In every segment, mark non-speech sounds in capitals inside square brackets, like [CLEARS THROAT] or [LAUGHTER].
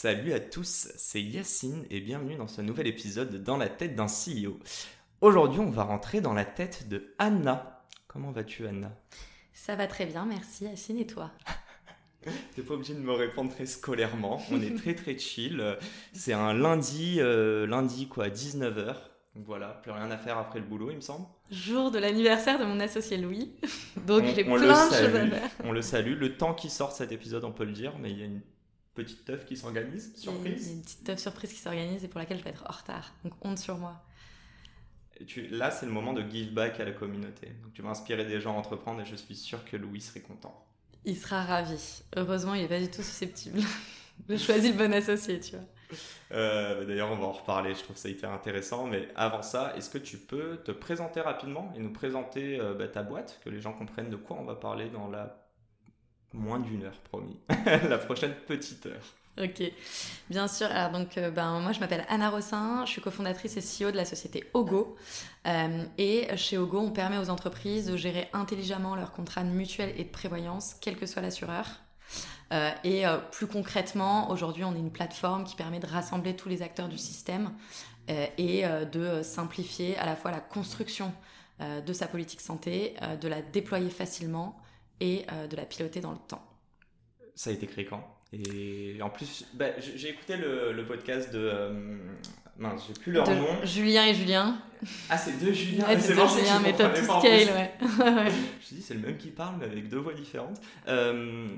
Salut à tous, c'est Yacine et bienvenue dans ce nouvel épisode dans la tête d'un CEO. Aujourd'hui, on va rentrer dans la tête de Anna. Comment vas-tu, Anna? Ça va très bien, merci Yacine et toi? [LAUGHS] T'es pas obligé de me répondre très scolairement. On est très très chill. C'est un [LAUGHS] lundi, euh, lundi quoi, 19h. Donc voilà, plus rien à faire après le boulot, il me semble. Jour de l'anniversaire de mon associé Louis. [LAUGHS] Donc j'ai plein de choses à faire. On le salue. Le temps qui sort cet épisode, on peut le dire, mais il y a une petite teuf qui s'organise. Il y a Surprise. une petite teuf surprise qui s'organise et pour laquelle je vais être en retard. Donc honte sur moi. Et tu- là, c'est le moment de give back à la communauté. Donc tu vas inspirer des gens à entreprendre et je suis sûr que Louis serait content. Il sera ravi. Heureusement, il est pas du tout susceptible. [LAUGHS] J'ai choisi le bon associé, tu vois. Euh, D'ailleurs, on va en reparler, je trouve ça hyper intéressant. Mais avant ça, est-ce que tu peux te présenter rapidement et nous présenter euh, bah, ta boîte, que les gens comprennent de quoi on va parler dans la moins d'une heure, promis. [LAUGHS] la prochaine petite heure. Ok, bien sûr. Alors donc, euh, ben, moi, je m'appelle Anna Rossin, je suis cofondatrice et CEO de la société Ogo. Euh, et chez Ogo, on permet aux entreprises de gérer intelligemment leurs contrats de mutuelle et de prévoyance, quel que soit l'assureur. Euh, et plus concrètement, aujourd'hui, on est une plateforme qui permet de rassembler tous les acteurs du système et de simplifier à la fois la construction de sa politique santé, de la déployer facilement et euh, de la piloter dans le temps. Ça a été créé quand? Et en plus, bah, j'ai écouté le, le podcast de. euh, mince, j'ai plus leur De nom. Julien et Julien. Ah, c'est deux Julien. Ouais, c'est deux Julien, mais top to scale, [LAUGHS] ouais. Je dit, c'est le même qui parle, mais avec deux voix différentes. Euh,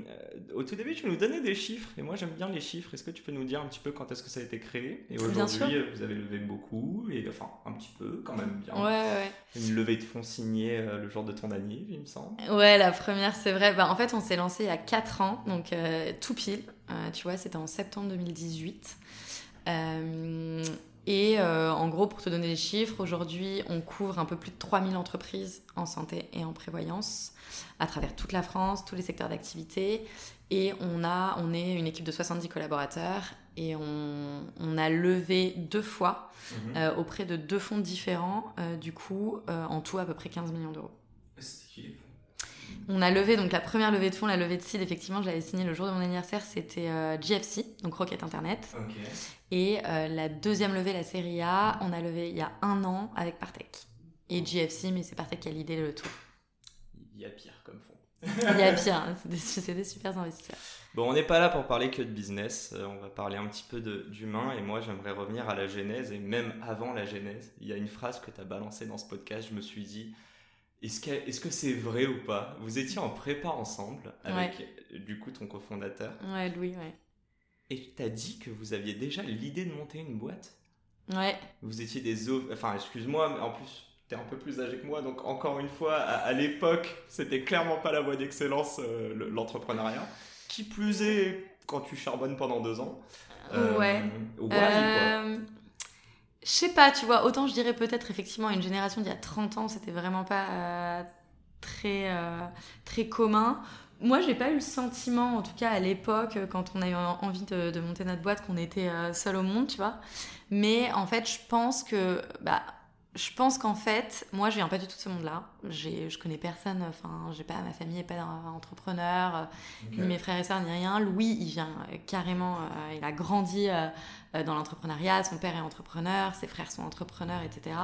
au tout début, tu nous donnais des chiffres, et moi j'aime bien les chiffres. Est-ce que tu peux nous dire un petit peu quand est-ce que ça a été créé? Et aujourd'hui, euh, vous avez levé beaucoup, et enfin un petit peu quand même bien. Ouais, ouais, Une levée de fonds signée euh, le jour de ton anniv, il me semble. ouais. La première, c'est vrai. Bah, en fait, on s'est lancé il y a 4 ans, donc euh, tout pile. Tu vois, c'était en septembre 2018. Euh, et euh, en gros, pour te donner les chiffres, aujourd'hui, on couvre un peu plus de 3000 entreprises en santé et en prévoyance à travers toute la France, tous les secteurs d'activité. Et on, a, on est une équipe de 70 collaborateurs et on, on a levé deux fois Mhm. euh, auprès de deux fonds différents, euh, du coup, en tout à peu près 15 millions d'euros. On a levé, donc la première levée de fonds, la levée de seed, effectivement, je l'avais signée le jour de mon anniversaire, c'était euh, GFC, donc Rocket Internet. Et euh, la deuxième levée, la série A, on a levé il y a un an avec Partech. Et GFC, mais c'est Partech qui a l'idée le tout. Il y a pire comme fond. Il y a [LAUGHS] pire, hein, c'est des, super investisseurs. Bon, on n'est pas là pour parler que de business, euh, on va parler un petit peu d'humain et moi j'aimerais revenir à la genèse et même avant la genèse. Il y a une phrase que tu as balancée dans ce podcast, je me suis dit, est-ce que c'est vrai ou pas? Vous étiez en prépa ensemble avec euh, du coup ton cofondateur Ouais, Louis, ouais. et tu as dit que vous aviez déjà l'idée de monter une boîte? Ouais, Vous étiez des... Enfin, excuse-moi, mais en plus... T'es un peu plus âgé que moi, donc encore une fois, à, à l'époque, c'était clairement pas la voie d'excellence, euh, le- l'entrepreneuriat. Qui plus est, quand tu charbonnes pendant deux ans. Euh, Ouais. why, quoi. Je sais pas, tu vois, autant je dirais peut-être effectivement une génération d'il y a 30 ans, c'était vraiment pas euh, très, euh, très commun. Moi, j'ai pas eu le sentiment, en tout cas à l'époque, quand on a eu envie de, de monter notre boîte, qu'on était euh, seul au monde, tu vois. Mais en fait, je pense que, bah, je pense qu'en fait, moi, je viens pas du tout de ce monde-là. Je connais personne, enfin, j'ai pas ma famille est pas entrepreneur, euh, Ok. ni mes frères et sœurs, ni rien. Louis, il vient euh, carrément, euh, il a grandi euh, dans l'entrepreneuriat, son père est entrepreneur, ses frères sont entrepreneurs, etc.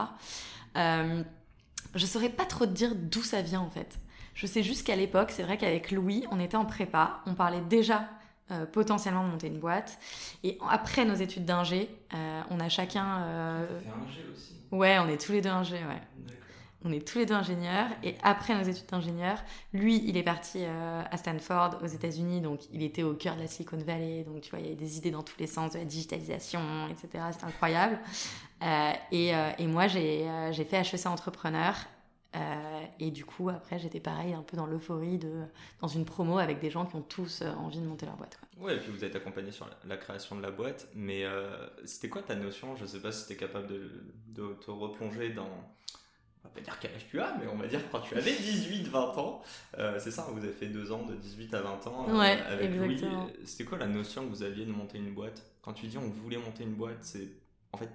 Je saurais pas trop te dire d'où ça vient en fait. Je sais juste qu'à l'époque, c'est vrai qu'avec Louis, on était en prépa, on parlait déjà euh, potentiellement de monter une boîte. Et après nos études d'ingé, euh, on a chacun... euh, fait un G aussi. Ouais, on est tous les deux ingé, ouais. D'accord. On est tous les deux ingénieurs et après nos études d'ingénieur, lui, il est parti euh, à Stanford, aux États-Unis, donc il était au cœur de la Silicon Valley, donc tu vois, il y avait des idées dans tous les sens, de la digitalisation, etc. C'était incroyable. Euh, et, euh, et moi, j'ai j'ai fait HEC entrepreneur et du coup, après, j'étais pareil, un peu dans l'euphorie de dans une promo avec des gens qui ont tous envie de monter leur boîte. Quoi. Ouais, et puis vous êtes accompagné sur la, création de la boîte, mais c'était quoi ta notion? Je sais pas si tu es capable de, de te replonger dans on va pas dire quel âge tu as, mais on va dire quand tu avais 18-20 ans. Euh, c'est ça, vous avez fait deux ans de 18 à 20 ans euh, ouais, avec exactement. Louis. C'était quoi la notion que vous aviez de monter une boîte? Quand tu dis on voulait monter une boîte, c'est en fait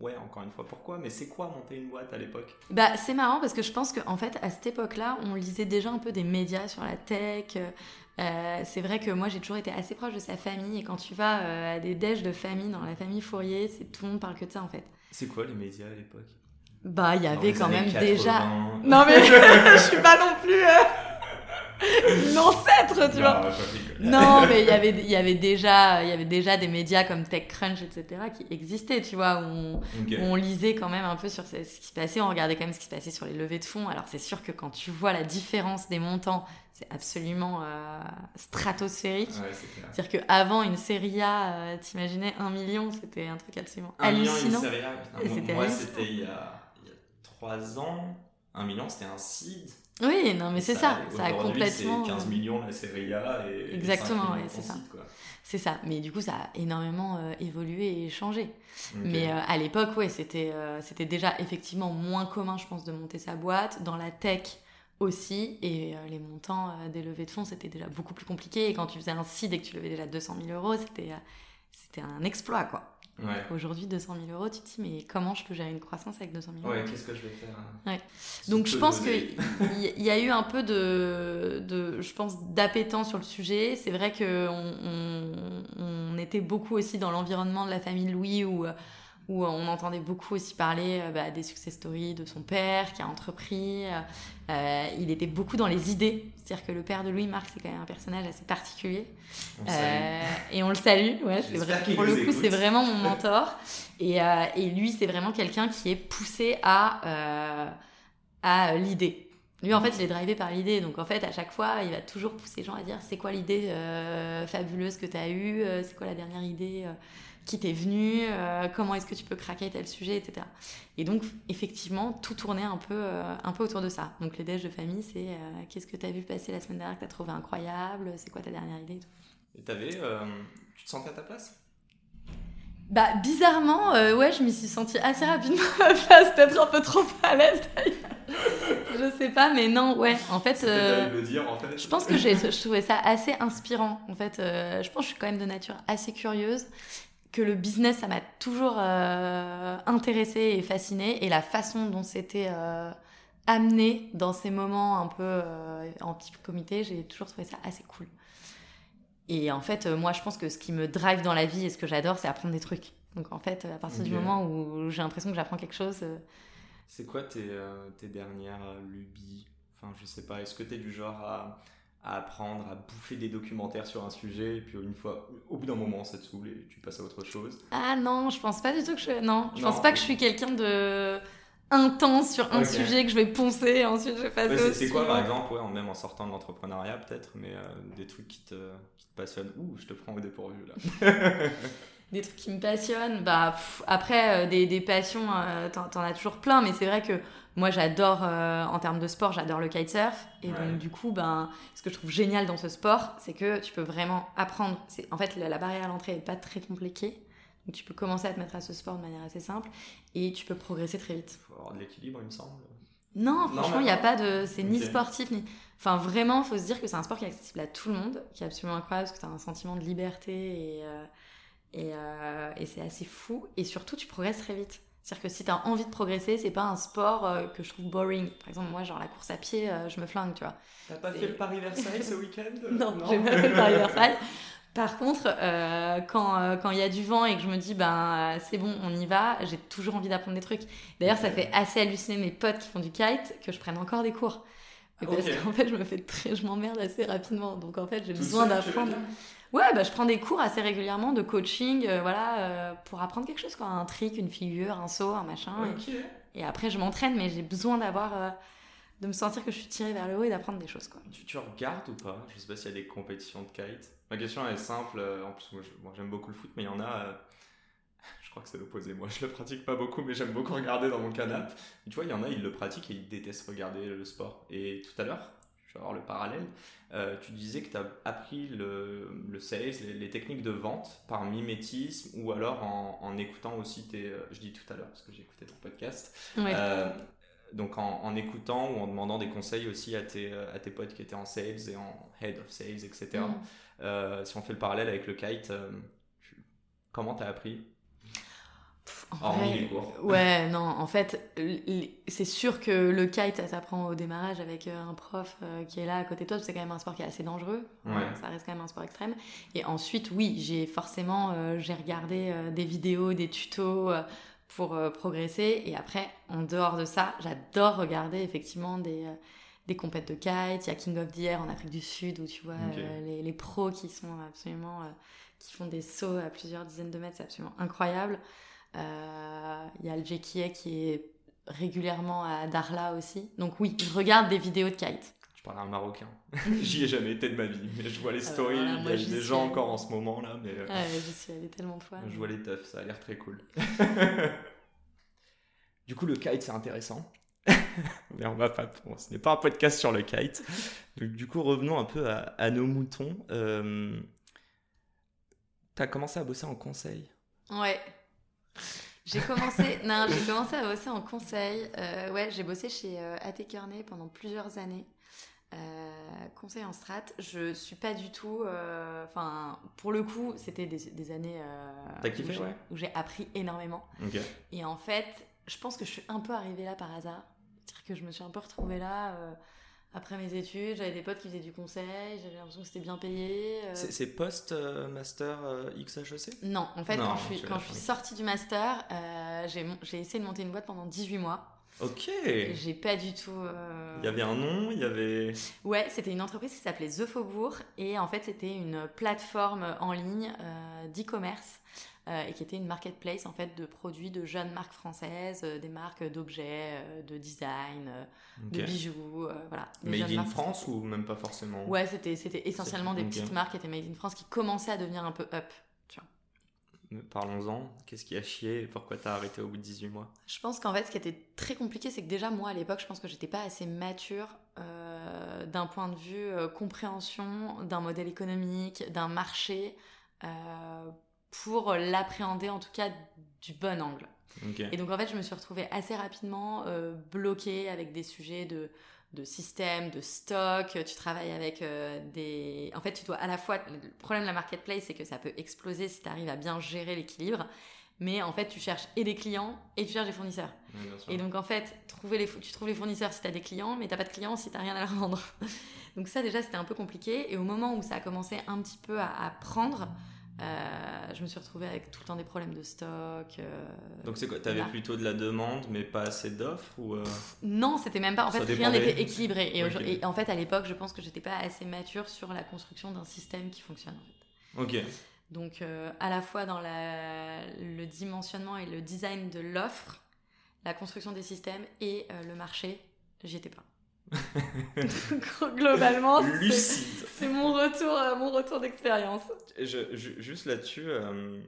Ouais, encore une fois, pourquoi? Mais c'est quoi monter une boîte à l'époque? Bah, c'est marrant parce que je pense qu'en fait, à cette époque-là, on lisait déjà un peu des médias sur la tech. Euh, c'est vrai que moi, j'ai toujours été assez proche de sa famille. Et quand tu vas à des déj de famille dans la famie Fourier, c'est tout le monde parle que de ça en fait. C'est quoi les médias à l'époque? Bah, il y avait quand même déjà. [LAUGHS] Non, mais je suis pas non plus. Euh... [LAUGHS] L'ancêtre, tu vois. Non, mais il y avait, il y avait déjà, il y avait déjà des médias comme TechCrunch, etc., qui existaient, tu vois, où on, lisait quand même un peu sur ce, qui se passait, on regardait quand même ce qui se passait sur les levées de fonds. Alors c'est sûr que quand tu vois la différence des montants, c'est absolument euh, stratosphérique. C'est-à-dire qu'avant une série A, euh, t'imaginais un million, c'était un truc absolument un hallucinant. Million, une série A, moi, c'était il y a 3 ans, 1 million, c'était un seed. Oui, non, mais c'est ça. Ça, a complètement. C'est 15 millions la série A et. Exactement, ouais, c'est ça. C'est ça. Mais du coup, ça a énormément euh, évolué et changé. Mais euh, à l'époque, ouais, c'était euh, c'était déjà effectivement moins commun, je pense, de monter sa boîte. Dans la tech aussi. Et les montants des levées de fonds, c'était déjà beaucoup plus compliqué. Et quand tu faisais un seed et que tu levais déjà 200 000 euros, c'était c'était un exploit, quoi. Aujourd'hui, 200 000 euros, tu te dis, mais comment je peux gérer une croissance avec 200 000 euros Ouais, qu'est-ce que je vais faire ouais. Donc, je pense qu'il y, a eu un peu de, de je pense, d'appétence sur le sujet. C'est vrai qu'on on, on, était beaucoup aussi dans l'environnement de la famille Louis où où on entendait beaucoup aussi parler euh, bah, des success stories de son père qui a entrepris. Euh, il était beaucoup dans les idées. C'est-à-dire que le père de Louis Marc, c'est quand même un personnage assez particulier. Euh, et on le salue. Ouais, c'est vrai, pour le coup, c'est vraiment mon [LAUGHS] mentor. Et, et lui, c'est vraiment quelqu'un qui est poussé à, à l'idée. Lui, en fait, il est drivé par l'idée. Donc, en fait, à chaque fois, il va toujours pousser les gens à dire c'est quoi l'idée fabuleuse que tu as eue C'est quoi la dernière idée qui t'est venu, euh, comment est-ce que tu peux craquer tel sujet, etc. Et donc, effectivement, tout tournait un peu, euh, un peu autour de ça. Donc, les déj de famille, c'est euh, qu'est-ce que tu as vu passer la semaine dernière que tu as trouvé incroyable, c'est quoi ta dernière idée et tout. Et tu te sentais à ta place? Bah bizarrement, ouais, je m'y suis sentie assez rapidement à ma place, peut-être un peu trop à l'aise je sais pas, mais non, ouais, en fait, le dire, en fait. je pense que j'ai, je trouvais ça assez inspirant. En fait, je pense que je suis quand même de nature assez curieuse que le business, ça m'a toujours euh, intéressé et fasciné. Et la façon dont c'était euh, amené dans ces moments un peu euh, en petit comité, j'ai toujours trouvé ça assez cool. Et en fait, moi, je pense que ce qui me drive dans la vie et ce que j'adore, c'est apprendre des trucs. Donc en fait, à partir du moment où j'ai l'impression que j'apprends quelque chose... C'est quoi tes, tes dernières lubies? Enfin, je sais pas, est-ce que tu es du genre à à apprendre, à bouffer des documentaires sur un sujet, et puis une fois, au bout d'un moment, ça te saoule et tu passes à autre chose. Ah non, je pense pas du tout que je. Non, je pense pas que je suis quelqu'un de intense sur un sujet que je vais poncer, ensuite je vais passer ouais, C'est quoi par exemple, ouais, même en sortant de l'entrepreneuriat peut-être, mais euh, des trucs qui te, qui te passionnent Ouh, je te prends au dépourvu là. [LAUGHS] des trucs qui me passionnent, bah après euh, des, des, passions, euh, t'en as toujours plein, mais c'est vrai que moi, j'adore, euh, en termes de sport, j'adore le kitesurf. Et donc, du coup, ben, ce que je trouve génial dans ce sport, c'est que tu peux vraiment apprendre. En fait, la, barrière à l'entrée n'est pas très compliquée. Donc, tu peux commencer à te mettre à ce sport de manière assez simple et tu peux progresser très vite. Il faut avoir de l'équilibre, il me semble. Non, franchement, il n'y a pas de. C'est ni sportif, ni. Enfin, vraiment, il faut se dire que c'est un sport qui est accessible à tout le monde, qui est absolument incroyable, parce que tu as un sentiment de liberté et, et, euh, et c'est assez fou. Et surtout, tu progresses très vite. C'est-à-dire que si tu as envie de progresser, c'est pas un sport euh, que je trouve boring. Par exemple, moi, genre la course à pied, euh, je me flingue, tu vois. T'as pas fait le Paris-Versailles ce week-end Non, j'ai pas fait le Paris-Versailles. Par contre, euh, quand il y a du vent et que je me dis, ben c'est bon, on y va, j'ai toujours envie d'apprendre des trucs. D'ailleurs, ça fait assez halluciner mes potes qui font du kite que je prenne encore des cours. Parce qu'en fait, je me fais très, je m'emmerde assez rapidement. Donc en fait, j'ai besoin d'apprendre. Ouais, bah, je prends des cours assez régulièrement de coaching, euh, voilà, euh, pour apprendre quelque chose, quoi. Un trick, une figure, un saut, un machin. Et, après, je m'entraîne, mais j'ai besoin d'avoir, euh, de me sentir que je suis tirée vers le haut et d'apprendre des choses, quoi. Tu, tu regardes ou pas? Je sais pas s'il y a des compétitions de kite. Ma question elle est simple. En plus, moi, j'aime beaucoup le foot, mais il y en a. [LAUGHS] je crois que c'est l'opposé. Moi, je le pratique pas beaucoup, mais j'aime beaucoup regarder dans mon canapé. Tu vois, il y en a, ils le pratiquent et ils détestent regarder le sport. Et tout à l'heure, avoir le parallèle, euh, tu disais que tu as appris le, le sales, les, techniques de vente par mimétisme ou alors en, écoutant aussi tes. Euh, je dis tout à l'heure parce que j'ai écouté ton podcast. Euh, donc en, écoutant ou en demandant des conseils aussi à tes, à tes potes qui étaient en sales et en head of sales, etc. Mm. si on fait le parallèle avec le kite, comment Ouais, non, en fait, c'est sûr que le kite, ça s'apprend au démarrage avec euh, un prof euh, qui est là à côté de toi, c'est quand même un sport qui est assez dangereux. Ça reste quand même un sport extrême. Et ensuite, oui, j'ai forcément, euh, j'ai regardé des vidéos, des tutos pour progresser. Et après, en dehors de ça, j'adore regarder effectivement des des compètes de kite, il y a King of the Air en Afrique du Sud où tu vois les, les, pros qui sont absolument qui font des sauts à plusieurs dizaines de mètres, c'est absolument incroyable. Euh, il y a le Jekie qui est régulièrement à Darla aussi. Donc oui, je regarde des vidéos de kite. Je parle à un Marocain. [LAUGHS] J'y ai jamais été de ma vie, mais je vois les euh, stories. il y a des gens encore en ce moment là, mais. Euh, ouais, j'y suis allée tellement de fois. Je vois les teufs, ça a l'air très cool. [LAUGHS] du coup, le kite c'est intéressant. [LAUGHS] mais on va pas. ce n'est pas un podcast sur le kite. Donc, du coup, revenons un peu à, nos moutons. Euh... Tu as commencé à bosser en conseil? Ouais. J'ai commencé, non, j'ai commencé à bosser en conseil. Euh, ouais, j'ai bossé chez euh, AT Kearney pendant plusieurs années. Euh, conseil en strat. Je suis pas du tout. Enfin, pour le coup, c'était des, années où j'ai appris énormément. Et en fait, je pense que je suis un peu arrivée là par hasard. C'est-à-dire que je me suis un peu retrouvée là après mes études, j'avais des potes qui faisaient du conseil, j'avais l'impression que c'était bien payé. Euh. C'est post-master euh, XHEC Non, en fait, quand, je suis, quand je suis sortie du master, euh, j'ai essayé de monter une boîte pendant 18 mois. Ok. J'ai pas du tout. Il y avait un nom, il y avait. Ouais, c'était une entreprise qui s'appelait The Faubourg et en fait c'était une plateforme en ligne d'e-commerce euh, et qui était une marketplace en fait de produits de jeunes marques françaises, euh, des marques d'objets, euh, de design, de bijoux, voilà. Made in France ou même pas forcément Ouais, c'était c'était essentiellement des petites marques qui étaient made in France qui commençaient à devenir un peu up. Parlons-en, qu'est-ce qui a chié et pourquoi t'as arrêté au bout de 18 mois? Je pense qu'en fait ce qui était très compliqué c'est que déjà moi à l'époque je pense que j'étais pas assez mature d'un point de vue compréhension d'un modèle économique, d'un marché pour l'appréhender en tout cas du bon angle. Et donc en fait, je me suis retrouvée assez rapidement euh, bloquée avec des sujets de, de système, de stock. Tu travailles avec euh, des... En fait, tu dois à la fois... Le problème de la marketplace, c'est que ça peut exploser si tu arrives à bien gérer l'équilibre. Mais en fait, tu cherches et des clients et tu cherches des fournisseurs. et donc en fait, trouver les, tu trouves les fournisseurs si tu as des clients, mais tu pas de clients si tu rien à leur vendre. [LAUGHS] donc ça déjà, c'était un peu compliqué. Et au moment où ça a commencé un petit peu à, à prendre... Euh, je me suis retrouvée avec tout le temps des problèmes de stock. Euh, Donc c'est quoi Tu avais plutôt de la demande mais pas assez d'offres ou euh Non, c'était même pas. En fait, rien n'était équilibré. Et, en fait, à l'époque, je pense que j'étais pas assez mature sur la construction d'un système qui fonctionne. Ok. Donc à la fois dans le dimensionnement et le design de l'offre, la construction des systèmes et le marché, j'y étais pas. [LAUGHS] Globalement, c'est mon retour, euh, mon retour d'expérience. juste là-dessus, euh,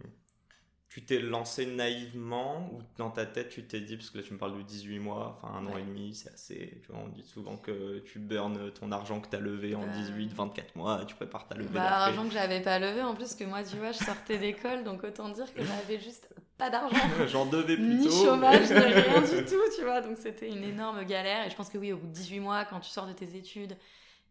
tu t'es lancé naïvement ou dans ta tête tu t'es dit, parce que là tu me parles de 18 mois, enfin un an et demi, c'est assez. Tu vois, on dit souvent que tu burnes ton argent que tu as levé en 18, 24 mois, tu prépares ta levée. Bah, argent que j'avais pas levé en plus, que moi tu vois, je sortais d'école, donc autant dire que [LAUGHS] j'avais juste pas d'argent. [LAUGHS] J'en devais plutôt. Ni chômage, ni rien [LAUGHS] du tout, tu vois. Donc c'était une énorme galère. Et je pense que oui, au bout de 18 mois, quand tu sors de tes études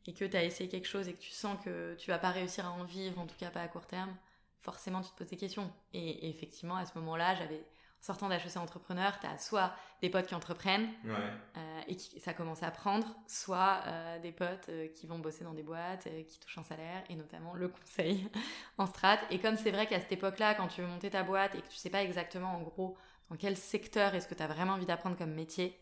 et que tu as essayé quelque chose et que tu sens que tu vas pas réussir à en vivre, en tout cas pas à court terme, forcément tu te poses des questions. Et, effectivement, à ce moment-là, j'avais sortant d'HEC entrepreneur, tu as soit des potes qui entreprennent euh, et qui, ça commence à prendre, soit euh, des potes euh, qui vont bosser dans des boîtes, qui touchent un salaire, et notamment le conseil [LAUGHS] en strat. Et comme c'est vrai qu'à cette époque-là, quand tu veux monter ta boîte et que tu sais pas exactement en gros dans quel secteur est-ce que tu as vraiment envie d'apprendre comme métier,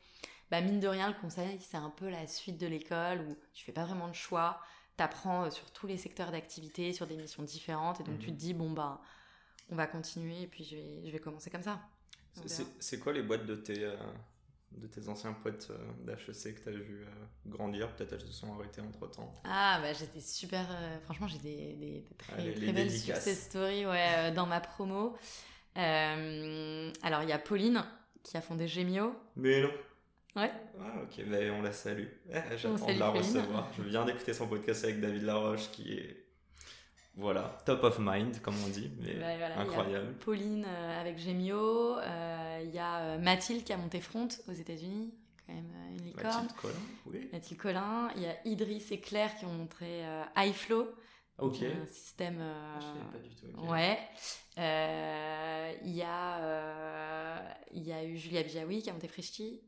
bah mine de rien, le conseil, c'est un peu la suite de l'école où tu fais pas vraiment de choix, tu apprends sur tous les secteurs d'activité, sur des missions différentes, et donc tu te mhm. dis, bon, bah, on va continuer, et puis je vais, je vais commencer comme ça. C'est quoi les boîtes de tes, euh, de tes anciens potes euh, d'HEC que tu as vu euh, grandir? Peut-être elles se sont arrêtées entre temps. Ah, bah j'étais super. franchement, j'ai des, des, très, très belles success stories ouais, dans ma promo. alors, il y a Pauline qui a fondé Gemio. Mais non. Ouais. Ah, ok, ben, on la salue. J'attends de la recevoir. Je viens d'écouter son podcast avec David Laroche qui est. Voilà, top of mind, comme on dit, mais incroyable. Pauline euh, avec Gemio, euh, il y a euh, Mathilde qui a monté Front aux États-Unis, quand même une licorne. Mathilde Collin, oui. Mathilde Collin, il y a Idriss et Claire qui ont montré iFlow. Ok. Un système. Ah, je pas du tout. Ouais. Il y, a, il y a eu Julia Biaoui qui a monté Frishti.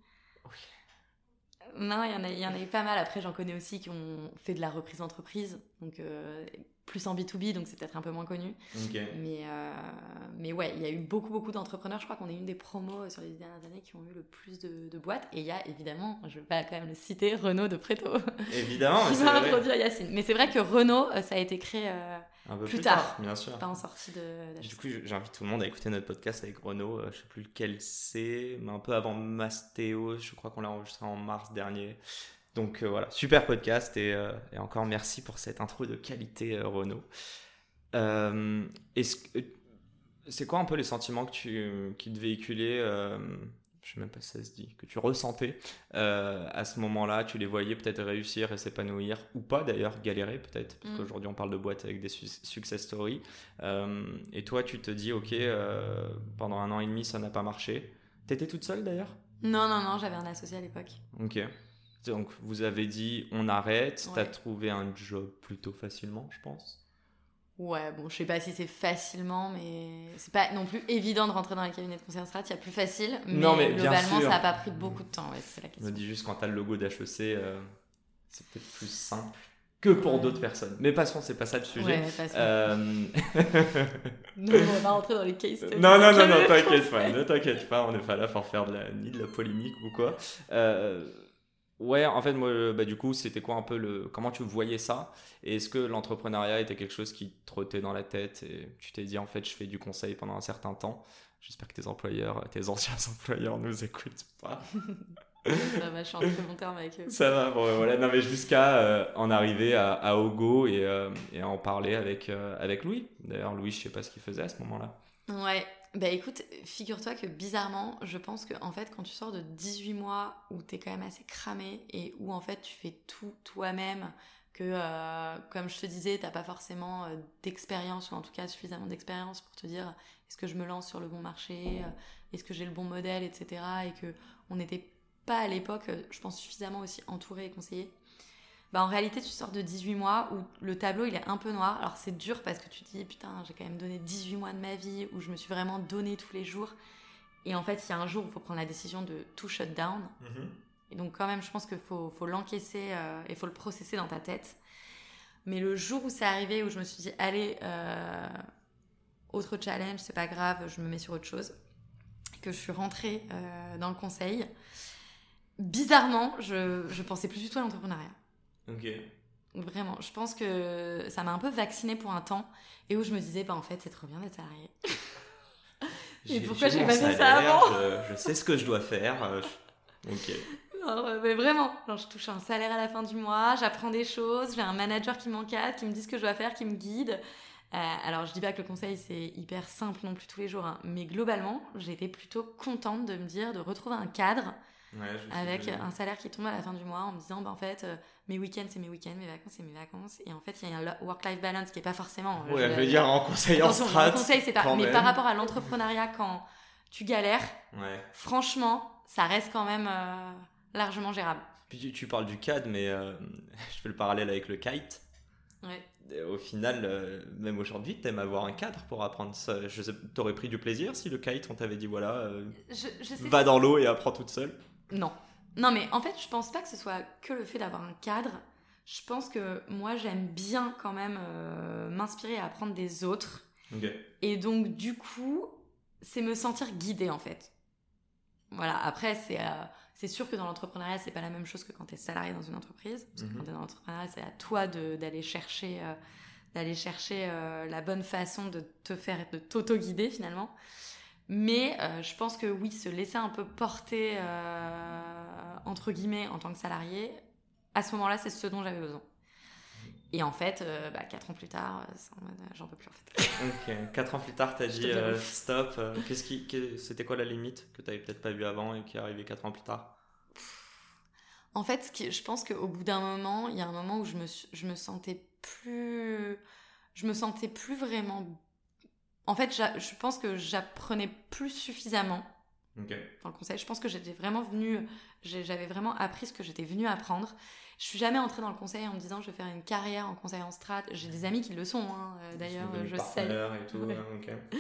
Non, il y, en a, il y en a eu pas mal. Après, j'en connais aussi qui ont fait de la reprise d'entreprise. Donc, plus en B2B, donc c'est peut-être un peu moins connu. Mais, euh, mais ouais, il y a eu beaucoup, beaucoup d'entrepreneurs. Je crois qu'on est une des promos sur les dernières années qui ont eu le plus de, de boîtes. Et il y a évidemment, je vais quand même le citer, Renault de Préto. Évidemment, qui va introduire Yacine. Mais c'est vrai que Renault, euh, ça a été créé euh, un peu plus, tard, bien sûr. Pas en sortie de. Du coup, j'invite tout le monde à écouter notre podcast avec Renault. je sais plus lequel c'est, mais un peu avant Mastéo. Je crois qu'on l'a enregistré en mars dernier. Donc euh, voilà, super podcast euh, et, encore merci pour cette intro de qualité, euh, Renaud. c'est quoi un peu les sentiments que tu, qui te véhiculaient je sais même pas si ça se dit, que tu ressentais à ce moment-là, tu les voyais peut-être réussir et s'épanouir, ou pas d'ailleurs, galérer peut-être, parce mm. qu'aujourd'hui on parle de boîtes avec des success stories, et toi tu te dis, ok, pendant un an et demi ça n'a pas marché. T'étais toute seule d'ailleurs? Non, non, non, j'avais un associé à l'époque. Ok. Donc vous avez dit on arrête, tu as trouvé un job plutôt facilement, je pense. Ouais, bon, je sais pas si c'est facilement, mais c'est pas non plus évident de rentrer dans les cabinets de conseil en strat. Il y a plus facile, mais, non, mais globalement, ça n'a pas pris beaucoup de temps. Ouais, c'est la question. Je me dis juste quand tu as le logo d'HEC, euh, c'est peut-être plus simple que pour d'autres personnes. Mais passons, c'est pas ça le sujet. Ouais, euh... [LAUGHS] non, on va pas rentrer dans les cases. Non, non, non, non, t'inquiète pas, ne t'inquiète pas, on n'est pas là pour faire de la, ni de la polémique ou quoi. Euh, Ouais, en fait, moi, bah, du coup, c'était quoi un peu le. Comment tu voyais ça? Et est-ce que l'entrepreneuriat était quelque chose qui trottait dans la tête et tu t'es dit, en fait, je fais du conseil pendant un certain temps? J'espère que tes employeurs, tes [LAUGHS] anciens employeurs nous écoutent pas. [LAUGHS] ça va, je suis en très bon terme avec eux. Ça va, bon, voilà. Non, mais jusqu'à euh, en arriver à, à Ogo et, euh, et, à en parler avec, euh, avec Louis. D'ailleurs, Louis, je sais pas ce qu'il faisait à ce moment-là. Ouais, bah écoute, figure-toi que bizarrement, je pense que en fait, quand tu sors de 18 mois où t'es quand même assez cramé et où en fait tu fais tout toi-même, que euh, comme je te disais, t'as pas forcément euh, d'expérience ou en tout cas suffisamment d'expérience pour te dire est-ce que je me lance sur le bon marché, euh, est-ce que j'ai le bon modèle, etc. Et que on n'était pas à l'époque, je pense, suffisamment aussi entouré et conseillé bah en réalité tu sors de 18 mois où le tableau il est un peu noir. Alors c'est dur parce que tu te dis putain j'ai quand même donné 18 mois de ma vie où je me suis vraiment donné tous les jours. Et en fait il y a un jour où il faut prendre la décision de tout shut down. Mhm. Et donc quand même je pense qu'il faut, faut l'encaisser euh, et il faut le processer dans ta tête. Mais le jour où c'est arrivé où je me suis dit allez euh, autre challenge c'est pas grave je me mets sur autre chose. Que je suis rentrée euh, dans le conseil. Bizarrement je, je pensais plus du tout à l'entrepreneuriat. Ok. Vraiment, je pense que ça m'a un peu vaccinée pour un temps et où je me disais, bah en fait, c'est trop bien d'être salarié. [LAUGHS] et pourquoi j'ai pas fait ça avant je, sais ce que je dois faire. Euh, ok. mais vraiment, je touche un salaire à la fin du mois, j'apprends des choses, j'ai un manager qui m'encadre, qui me dit ce que je dois faire, qui me guide. Euh, alors, je dis pas que le conseil c'est hyper simple non plus tous les jours, hein, mais globalement, j'étais plutôt contente de me dire de retrouver un cadre avec un salaire qui tombe à la fin du mois en me disant bah, en fait euh, mes week-ends c'est mes week-ends mes vacances c'est mes vacances. Et en fait il y a un work-life balance qui est pas forcément euh, ouais je, veux dire en conseil en strat conseil c'est pas mais par rapport à l'entrepreneuriat quand tu galères franchement ça reste quand même euh, largement gérable. Puis tu, parles du CAD mais [LAUGHS] je fais le parallèle avec le kite. Au final, même aujourd'hui, tu aimes avoir un cadre pour apprendre ça. Je t'aurais pris du plaisir si le kite, on t'avait dit voilà, va dans l'eau et apprends toute seule. Non. Non, mais en fait, je pense pas que ce soit que le fait d'avoir un cadre. Je pense que moi, j'aime bien quand même euh, m'inspirer et apprendre des autres. Et donc, du coup, c'est me sentir guidée, en fait. Voilà, après, c'est euh, c'est sûr que dans l'entrepreneuriat, c'est pas la même chose que quand tu es salarié dans une entreprise. Parce que mhm. quand tu es dans l'entrepreneuriat, c'est à toi d'aller chercher, euh, d'aller chercher la bonne façon de te faire, de t'auto-guider finalement. Mais euh, je pense que oui, se laisser un peu porter, euh, entre guillemets, en tant que salarié, à ce moment-là, c'est ce dont j'avais besoin. Et en fait, euh, bah, 4 ans plus tard, j'en peux plus en fait. ok, 4 ans plus tard, t'as dit stop. Qu'est-ce qui, c'était quoi la limite que t'avais peut-être pas vu avant et qui est arrivée 4 ans plus tard? En fait, je pense qu'au bout d'un moment, il y a un moment où je me, je me sentais plus. Je me sentais plus vraiment. En fait, je pense que j'apprenais plus suffisamment dans le conseil. Je pense que j'étais vraiment venue, j'avais vraiment appris ce que j'étais venue apprendre. Je suis jamais entrée dans le conseil en me disant je vais faire une carrière en conseil en strat. J'ai des amis qui le sont, hein. euh, d'ailleurs. Je salue. Et tout, [LAUGHS]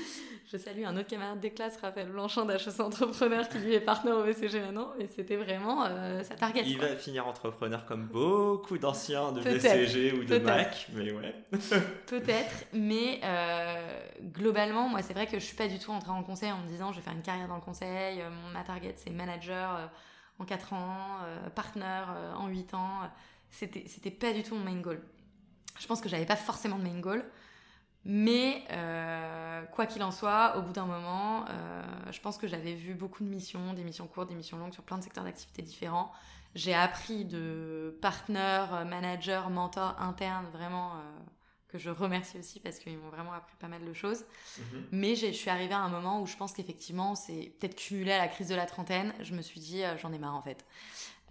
je salue un autre camarade des classes, Raphaël Blanchin d'HEC Entrepreneur, qui lui est partenaire au BCG maintenant. Et c'était vraiment euh, sa target. Il va finir entrepreneur comme beaucoup d'anciens de BCG ou de Mac, mais ouais. [LAUGHS] Peut-être, mais euh, globalement, moi, c'est vrai que je suis pas du tout entrée en conseil en me disant je vais faire une carrière dans le conseil. ma target, c'est manager en 4 ans, euh, partner euh, en 8 ans. C'était, pas du tout mon main goal. Je pense que j'avais pas forcément de main goal. Mais euh, quoi qu'il en soit, au bout d'un moment, je pense que j'avais vu beaucoup de missions, des missions courtes, des missions longues sur plein de secteurs d'activité différents. J'ai appris de partenaires, managers, mentors internes, vraiment que je remercie aussi parce qu'ils m'ont vraiment appris pas mal de choses. Mhm. Mais je suis arrivée à un moment où je pense qu'effectivement, c'est peut-être cumulé à la crise de la trentaine. Je me suis dit, euh, j'en ai marre en fait.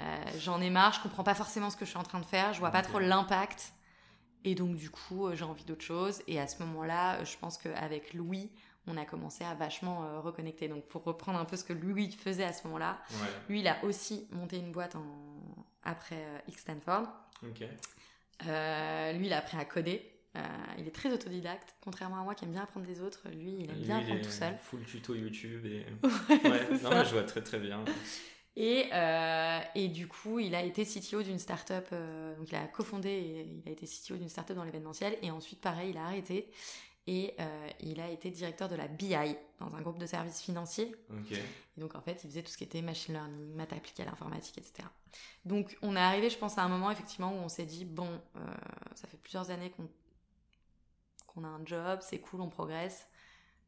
Euh, j'en ai marre, je comprends pas forcément ce que je suis en train de faire, je vois pas trop l'impact. Et donc, du coup, euh, j'ai envie d'autre chose. Et à ce moment-là, je pense qu'avec Louis, on a commencé à vachement reconnecter. Donc, pour reprendre un peu ce que Louis faisait à ce moment-là, lui, il a aussi monté une boîte en... après X Stanford. lui, il a appris à coder. Euh, il est très autodidacte, contrairement à moi qui aime bien apprendre des autres. Lui, il aime bien apprendre tout seul. Full tuto YouTube et. [LAUGHS] ouais, non, mais je vois très très bien. Et, euh, et du coup, il a été CTO d'une startup. Euh, donc, il a cofondé et il a été CTO d'une startup dans l'événementiel. Et ensuite, pareil, il a arrêté. Et il a été directeur de la BI dans un groupe de services financiers. Et donc, en fait, il faisait tout ce qui était machine learning, maths appliquée à l'informatique, etc. Donc, on est arrivé, je pense, à un moment, effectivement, où on s'est dit bon, ça fait plusieurs années qu'on on a un job, c'est cool, on progresse.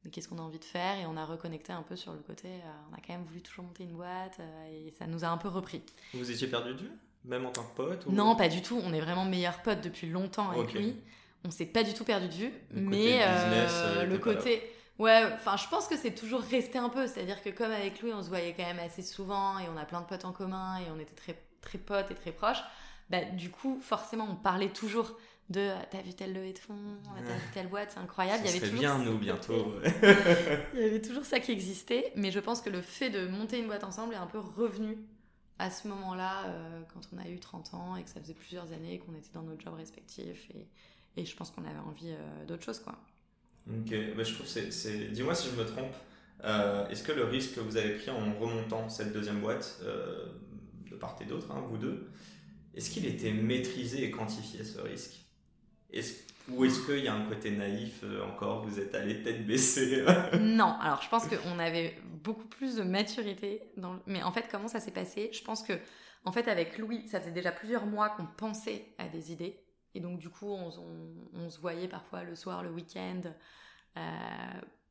Mais qu'est-ce qu'on a envie de faire? Et on a reconnecté un peu sur le côté. Euh, on a quand même voulu toujours monter une boîte euh, et ça nous a un peu repris. Vous étiez perdu de vue? Même en tant que pote Non, pas du tout. On est vraiment meilleurs potes depuis longtemps avec lui. On s'est pas du tout perdu de vue. mais euh, le côté. Ouais, enfin, je pense que c'est toujours resté un peu. C'est-à-dire que comme avec lui, on se voyait quand même assez souvent et on a plein de potes en commun et on était très, très potes et très proches. Bah, du coup, forcément, on parlait toujours de t'as vu telle levée de fonds, t'as vu telle boîte, c'est incroyable. Ça il y avait bien nous bientôt. [LAUGHS] il y avait toujours ça qui existait, mais je pense que le fait de monter une boîte ensemble est un peu revenu à ce moment-là, euh, quand on a eu 30 ans et que ça faisait plusieurs années qu'on était dans nos jobs respectifs et, et je pense qu'on avait envie euh, d'autre chose quoi. Ok, bah, je trouve c'est, dis-moi si je me trompe. Euh, est-ce que le risque que vous avez pris en remontant cette deuxième boîte, de part et d'autre, hein, vous deux, est-ce qu'il était maîtrisé et quantifié ce risque? Est ou est-ce qu'il y a un côté naïf euh, encore Vous êtes allé tête baissée? [LAUGHS] Non, alors je pense qu'on avait beaucoup plus de maturité. Mais en fait, comment ça s'est passé? Je pense que, en fait, avec Louis, ça faisait déjà plusieurs mois qu'on pensait à des idées. Et donc, du coup, on, se voyait parfois le soir, le week-end, euh,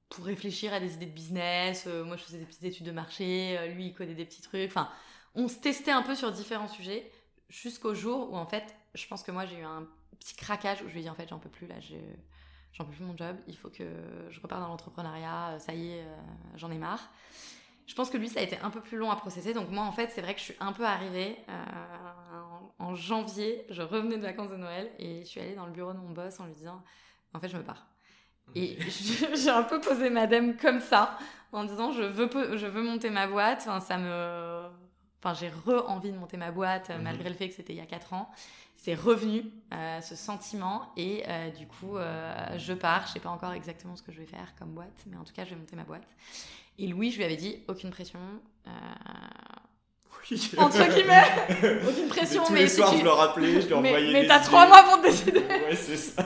pour réfléchir à des idées de business. Euh, moi, je faisais des petites études de marché, lui, il codait des petits trucs. Enfin, on se testait un peu sur différents sujets jusqu'au jour où, en fait, je pense que moi, j'ai eu un petit craquage où je lui ai dit en fait j'en peux plus là, j'en peux plus mon job, il faut que je reparte dans l'entrepreneuriat, euh, ça y est, euh, j'en ai marre. Je pense que lui, ça a été un peu plus long à processer. Donc moi, en fait, c'est vrai que je suis un peu arrivée euh, en, janvier. Je revenais de vacances de Noël et je suis allée dans le bureau de mon boss en lui disant, en fait, je me pars. Et [LAUGHS] j'ai un peu posé madame comme ça, en disant, je veux, je veux monter ma boîte. Enfin, ça me... Enfin, j'ai re-envie de monter ma boîte, mhm. malgré le fait que c'était il y a 4 ans c'est revenu euh, ce sentiment et euh, du coup euh, je pars. Je sais pas encore exactement ce que je vais faire comme boîte mais en tout cas je vais monter ma boîte. Et Louis je lui avais dit aucune pression oui. [LAUGHS] entre guillemets. [LAUGHS] Aucune pression mais tous les soirs je le rappelais je lui envoyais mais, mais t'as trois mois pour te décider. [LAUGHS] Ouais c'est ça.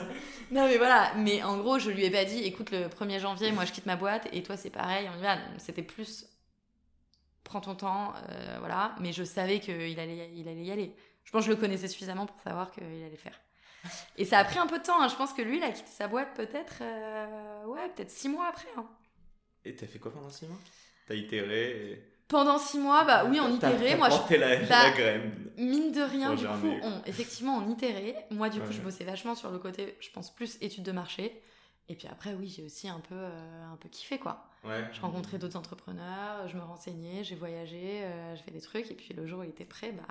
Non mais voilà. Mais en gros je lui ai pas dit écoute le 1er janvier moi je quitte ma boîte et toi c'est pareil. On y va. C'était plus prends ton temps voilà. Mais je savais qu'il allait il allait y aller je pense que je le connaissais suffisamment pour savoir qu'il allait le faire. Et ça a pris un peu de temps. Hein. Je pense que lui, il a quitté sa boîte peut-être, euh, ouais, peut-être six mois après. Hein. Et t'as fait quoi pendant six mois? T'as itéré Pendant six mois, bah oui, on itérait. Moi, je la, bah, la graine. Mine de rien, du coup, on, effectivement, on itérait. Moi, du coup, Ouais. je bossais vachement sur le côté, je pense, plus études de marché. Et puis après, oui, j'ai aussi un peu, euh, un peu kiffé, quoi. Ouais. Je rencontrais d'autres entrepreneurs, je me renseignais, j'ai voyagé, euh, j'ai fait des trucs. Et puis le jour où il était prêt, bah,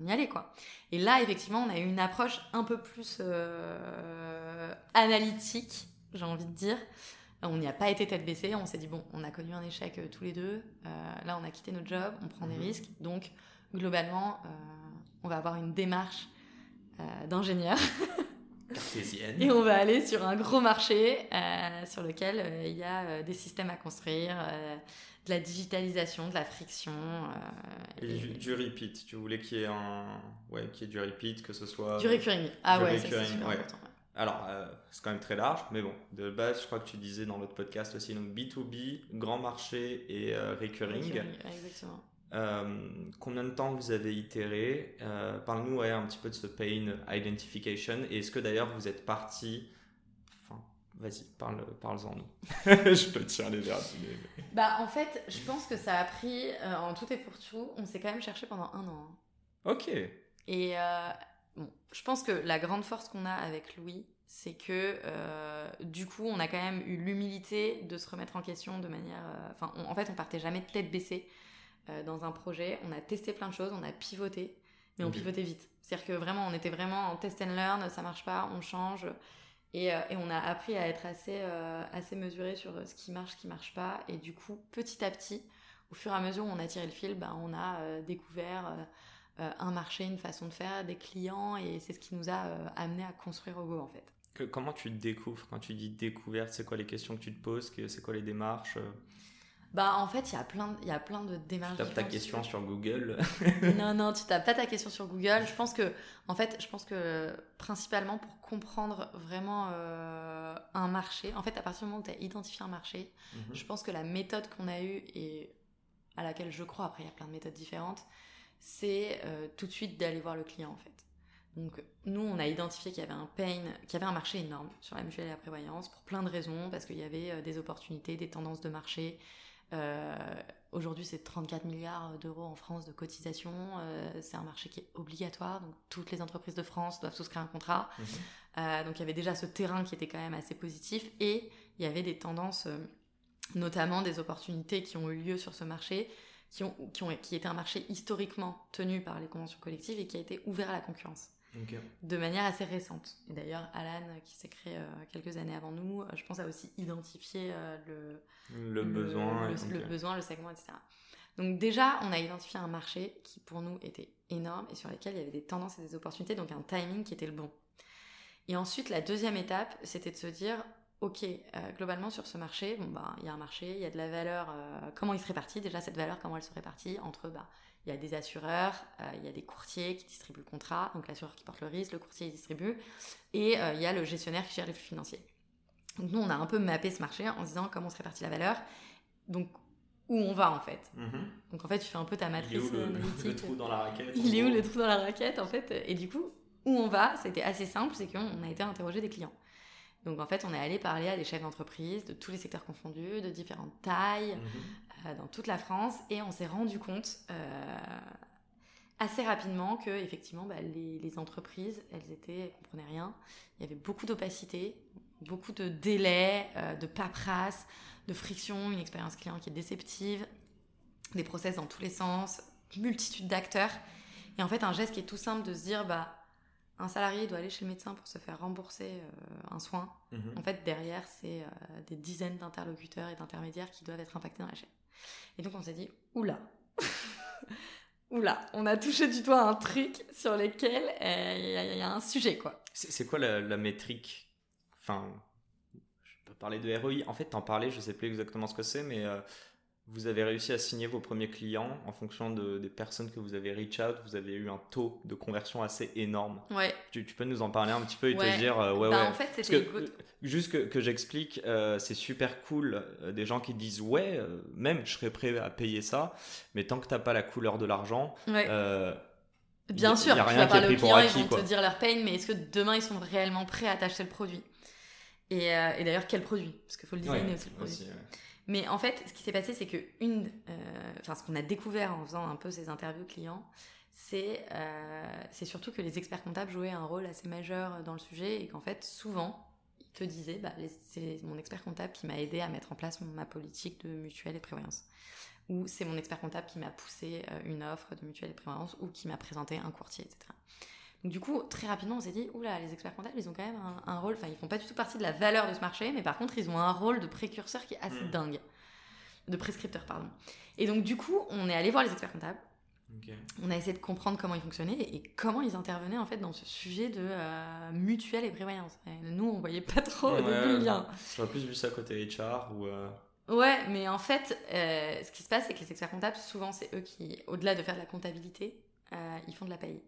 on y allait, quoi. Et là, effectivement, on a eu une approche un peu plus euh, analytique, j'ai envie de dire. On n'y a pas été tête baissée, on s'est dit, bon, on a connu un échec tous les deux, là on a quitté notre job, on prend des Mhm. risques, donc globalement, euh, on va avoir une démarche euh, d'ingénieur [LAUGHS] Cartésienne. et on va aller sur un gros marché euh, sur lequel euh, il y a euh, des systèmes à construire, de la digitalisation, de la friction. Et du, du repeat, tu voulais qu'il y ait un, ouais, qu'il y ait du repeat, que ce soit. du recurring. Ah du ouais, ça c'est recurring, super ouais. important. ouais. Alors, euh, c'est quand même très large, mais bon, de base, je crois que tu disais dans l'autre podcast aussi, donc B2B, grand marché et euh, recurring. Recurring, exactement. Euh, combien de temps vous avez itéré Euh, Parle-nous ouais, un petit peu de ce pain identification. Et est-ce que d'ailleurs vous êtes parti. Enfin, vas-y, parle, parle-en nous. [LAUGHS] je te tiens les verres. mais- Bah en fait, je pense que ça a pris, euh, en tout et pour tout, on s'est quand même cherché pendant un an. hein. Ok. Et euh, bon, je pense que la grande force qu'on a avec Louis, c'est que euh, du coup, on a quand même eu l'humilité de se remettre en question de manière. Enfin, en fait, on partait jamais de tête baissée euh, dans un projet. On a testé plein de choses, on a pivoté, mais on Ok. pivotait vite. C'est-à-dire que vraiment, on était vraiment en test and learn, ça marche pas, on change. Et, euh, et on a appris à être assez, euh, assez mesuré sur ce qui marche, ce qui marche pas. Et du coup, petit à petit, au fur et à mesure où on a tiré le fil, bah, on a découvert un marché, une façon de faire, des clients, et c'est ce qui nous a amené à construire Ogo en fait. Que- comment tu te découvres? Quand tu dis découverte, c'est quoi les questions que tu te poses? C'est quoi les démarches Bah en fait, il y a plein, de- il y a plein de démarches. Tu tapes ta question sur Google. [LAUGHS] non, non, tu tapes pas ta question sur Google. Je pense que, en fait, je pense que principalement pour comprendre vraiment euh, un marché, en fait, à partir du moment où tu as identifié un marché, Mhm. je pense que la méthode qu'on a eue et à laquelle je crois, après il y a plein de méthodes différentes, c'est euh, tout de suite d'aller voir le client en fait. Donc nous, on a identifié qu'il y avait un pain, qu'il y avait un marché énorme sur la mutuelle et la prévoyance pour plein de raisons, parce qu'il y avait euh, des opportunités, des tendances de marché. Euh, Aujourd'hui, c'est 34 milliards d'euros en France de cotisation. Euh, c'est un marché qui est obligatoire, donc toutes les entreprises de France doivent souscrire un contrat. Mhm. Euh, donc il y avait déjà ce terrain qui était quand même assez positif et il y avait des tendances, euh, notamment des opportunités qui ont eu lieu sur ce marché, qui, ont, qui, ont, qui était un marché historiquement tenu par les conventions collectives et qui a été ouvert à la concurrence De manière assez récente. Et d'ailleurs, Alan, qui s'est créé euh, quelques années avant nous, euh, je pense a aussi identifié euh, le, Le, besoin. le, besoin, le segment, etc. Donc déjà, on a identifié un marché qui pour nous était énorme et sur lequel il y avait des tendances et des opportunités, donc un timing qui était le bon. Et ensuite, la deuxième étape, c'était de se dire, ok, euh, globalement sur ce marché, bon bah, il y a un marché, il y a de la valeur, euh, comment il se répartit Déjà cette valeur, comment elle se répartit entre bah, il y a des assureurs, euh, il y a des courtiers qui distribuent le contrat, donc l'assureur qui porte le risque, le courtier il distribue, et euh, il y a le gestionnaire qui gère les flux financiers. Donc nous, on a un peu mappé ce marché en se disant comment se répartit la valeur, donc où on va en fait. Mhm. Donc en fait, tu fais un peu ta Il est matrice où le, analytique. le trou dans la raquette Il est où le trou dans la raquette en fait Et du coup, où on va, c'était assez simple, c'est qu'on a été interroger des clients. Donc en fait, on est allé parler à des chefs d'entreprise de tous les secteurs confondus, de différentes tailles, Mhm. euh, dans toute la France, et on s'est rendu compte euh, assez rapidement que effectivement, bah, les, les entreprises, elles étaient, elles comprenaient rien. Il y avait beaucoup d'opacité, beaucoup de délais, euh, de paperasse, de friction, une expérience client qui est déceptive, des process dans tous les sens, multitude d'acteurs. Et en fait, un geste qui est tout simple de se dire, bah, un salarié doit aller chez le médecin pour se faire rembourser euh, un soin. Mhm. En fait, derrière, c'est euh, des dizaines d'interlocuteurs et d'intermédiaires qui doivent être impactés dans la chaîne. Et donc, on s'est dit, oula, [LAUGHS] oula, on a touché du doigt un truc sur lequel euh, il il y a un sujet, quoi. C'est quoi la, la métrique? Enfin, je peux parler de ROI. En fait, t'en parlais, je sais plus exactement ce que c'est, mais euh, vous avez réussi à signer vos premiers clients en fonction de- des personnes que vous avez reach out. Vous avez eu un taux de conversion assez énorme. Ouais, Tu, tu peux nous en parler un petit peu et Ouais. te dire, euh, ouais, bah, ouais. en fait, c'était que, good. juste que, que j'explique, euh, c'est super cool euh, des gens qui disent ouais, euh, même je serais prêt à payer ça, mais tant que t'as pas la couleur de l'argent, Ouais. euh, Bien y sûr, y a tu rien vas qui est parler aux pour clients, ils vont quoi. te dire leur pain, mais est-ce que demain ils sont réellement prêts à t'acheter le produit? Et, euh, et d'ailleurs, quel produit? Parce qu'il faut le designer aussi le produit. aussi. Mais en fait, ce qui s'est passé, c'est que une, euh, enfin, ce qu'on a découvert en faisant un peu ces interviews clients, c'est euh, c'est surtout que les experts comptables jouaient un rôle assez majeur dans le sujet et qu'en fait, souvent, ils te disaient, bah, c'est mon expert comptable qui m'a aidé à mettre en place ma politique de mutuelle et prévoyance. Ou c'est mon expert comptable qui m'a poussé euh, une offre de mutuelle et prévoyance ou qui m'a présenté un courtier, etc. Donc du coup, très rapidement, on s'est dit, oula, les experts comptables, ils ont quand même un, rôle, enfin, ils font pas du tout partie de la valeur de ce marché, mais par contre, ils ont un rôle de précurseur qui est assez mm. dingue. De prescripteur, pardon. Et donc du coup, on est allé voir les experts comptables. On a essayé de comprendre comment ils fonctionnaient et comment ils intervenaient en fait dans ce sujet de euh, mutuelle et prévoyance. nous, on voyait pas trop au début le lien. J'aurais plus vu ça côté HR ou. Euh, ouais, mais en fait, euh, ce qui se passe, c'est que les experts comptables, souvent, c'est eux qui, au-delà de faire de la comptabilité, ils font de la paye.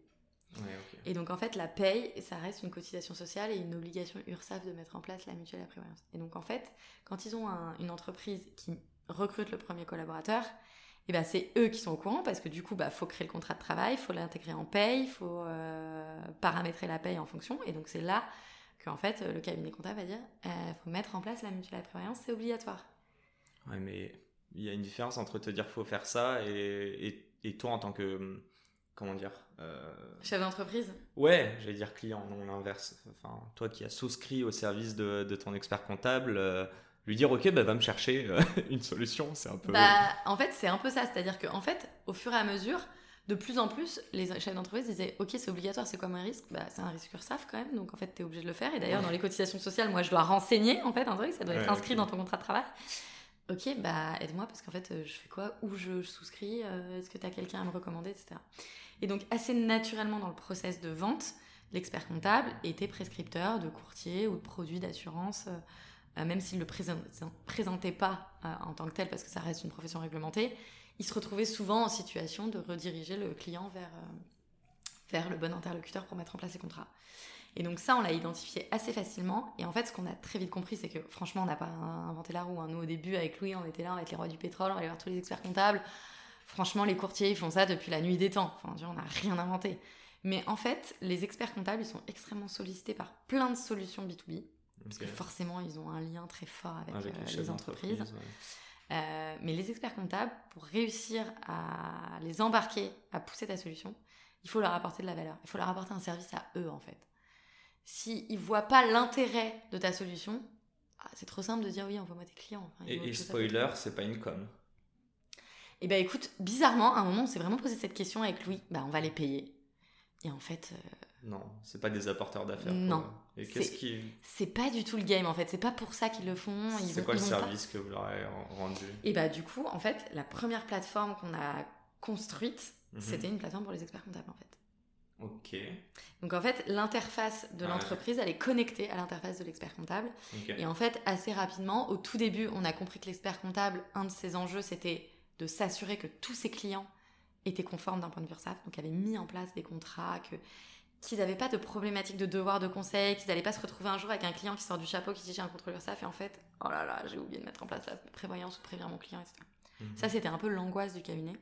Et donc en fait, la paye, ça reste une cotisation sociale et une obligation URSAF de mettre en place la mutuelle à prévoyance. Et donc en fait, quand ils ont une entreprise qui recrute le premier collaborateur, et eh ben c'est eux qui sont au courant parce que du coup, bah faut créer le contrat de travail, faut l'intégrer en paye, il faut euh, paramétrer la paye en fonction. Et donc c'est là qu'en fait le cabinet comptable va dire, il euh, faut mettre en place la mutuelle à prévoyance, c'est obligatoire. Ouais, mais il y a une différence entre te dire faut faire ça et, et, et toi en tant que comment dire euh... Chef d'entreprise Ouais, j'allais dire client, non l'inverse. Enfin, toi qui as souscrit au service de, de ton expert comptable, euh, lui dire ok, bah, va me chercher euh, [LAUGHS] une solution, c'est un peu. Bah, en fait, c'est un peu ça, c'est-à-dire qu'en fait, au fur et à mesure, de plus en plus, les chefs d'entreprise disaient ok, c'est obligatoire, c'est comme un risque? Bah, C'est un risque URSAF quand même, donc en fait, tu es obligé de le faire. Et d'ailleurs, dans les cotisations sociales, moi, je dois renseigner en fait un truc, ça doit être inscrit dans ton contrat de travail. Ok, bah aide-moi parce qu'en fait, je fais quoi? Où je, souscris? Euh, Est-ce que tu as quelqu'un à me recommander, etc. Et donc, assez naturellement dans le process de vente, l'expert comptable était prescripteur de courtier ou de produits d'assurance, euh, même s'il ne le présentait pas euh, en tant que tel, parce que ça reste une profession réglementée, il se retrouvait souvent en situation de rediriger le client vers, euh, vers le bon interlocuteur pour mettre en place les contrats. Et donc ça, on l'a identifié assez facilement. Et en fait, ce qu'on a très vite compris, c'est que franchement, on n'a pas inventé la roue. Hein. Nous, au début, avec Louis, on était là, on va être les rois du pétrole, on va aller voir tous les experts comptables. Franchement, les courtiers, ils font ça depuis la nuit des temps. Enfin, on n'a rien inventé. Mais en fait, les experts comptables, ils sont extrêmement sollicités par plein de solutions B2B. Parce que forcément, ils ont un lien très fort avec, euh, les, entreprises. Euh, mais les experts comptables, pour réussir à les embarquer, à pousser ta solution, il faut leur apporter de la valeur. Il faut leur apporter un service à eux, en fait. S'ils ne voient pas l'intérêt de ta solution, ah, c'est trop simple de dire oui, envoie-moi tes clients. et, et spoiler, c'est pas une com. Eh ben écoute, bizarrement, à un moment, on s'est vraiment posé cette question avec Louis. Bah, on va les payer. Et en fait. Euh, non, c'est pas des apporteurs d'affaires. Non. Et qu'est-ce qui. C'est pas du tout le game en fait. C'est pas pour ça qu'ils le font. C'est quoi le service que vous leur avez rendu? Et bah du coup, en fait, la première plateforme qu'on a construite, mhm. c'était une plateforme pour les experts comptables en fait. Ok. Donc en fait, l'interface de l'entreprise, elle est connectée à l'interface de l'expert comptable. Et en fait, assez rapidement, au tout début, on a compris que l'expert comptable, un de ses enjeux, c'était de s'assurer que tous ses clients étaient conformes d'un point de vue URSAF, donc avaient mis en place des contrats, que qu'ils n'avaient pas de problématique de devoir de conseil, qu'ils n'allaient pas se retrouver un jour avec un client qui sort du chapeau, qui dit j'ai un contrôle URSAF, et en fait, oh là là, j'ai oublié de mettre en place la prévoyance ou prévenir mon client, etc. Mhm. Ça, c'était un peu l'angoisse du cabinet.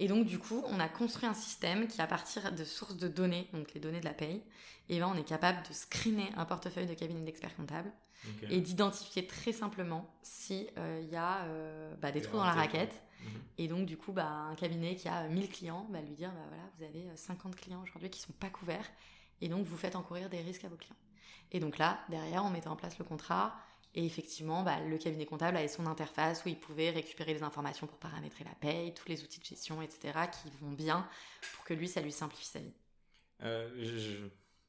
Et donc, du coup, on a construit un système qui, à partir de sources de données, donc les données de la paye, et eh ben, on est capable de screener un portefeuille de cabinet d'experts comptables et d'identifier très simplement s'il euh, y a euh, bah, des trous dans la raquette. Mhm. Et donc, du coup, bah, un cabinet qui a 1000 clients va lui dire bah, voilà, vous avez 50 clients aujourd'hui qui ne sont pas couverts, et donc vous faites encourir des risques à vos clients. Et donc là, derrière, on mettait en place le contrat. Et effectivement, bah, le cabinet comptable avait son interface où il pouvait récupérer les informations pour paramétrer la paye, tous les outils de gestion, etc., qui vont bien pour que lui, ça lui simplifie sa vie. Euh,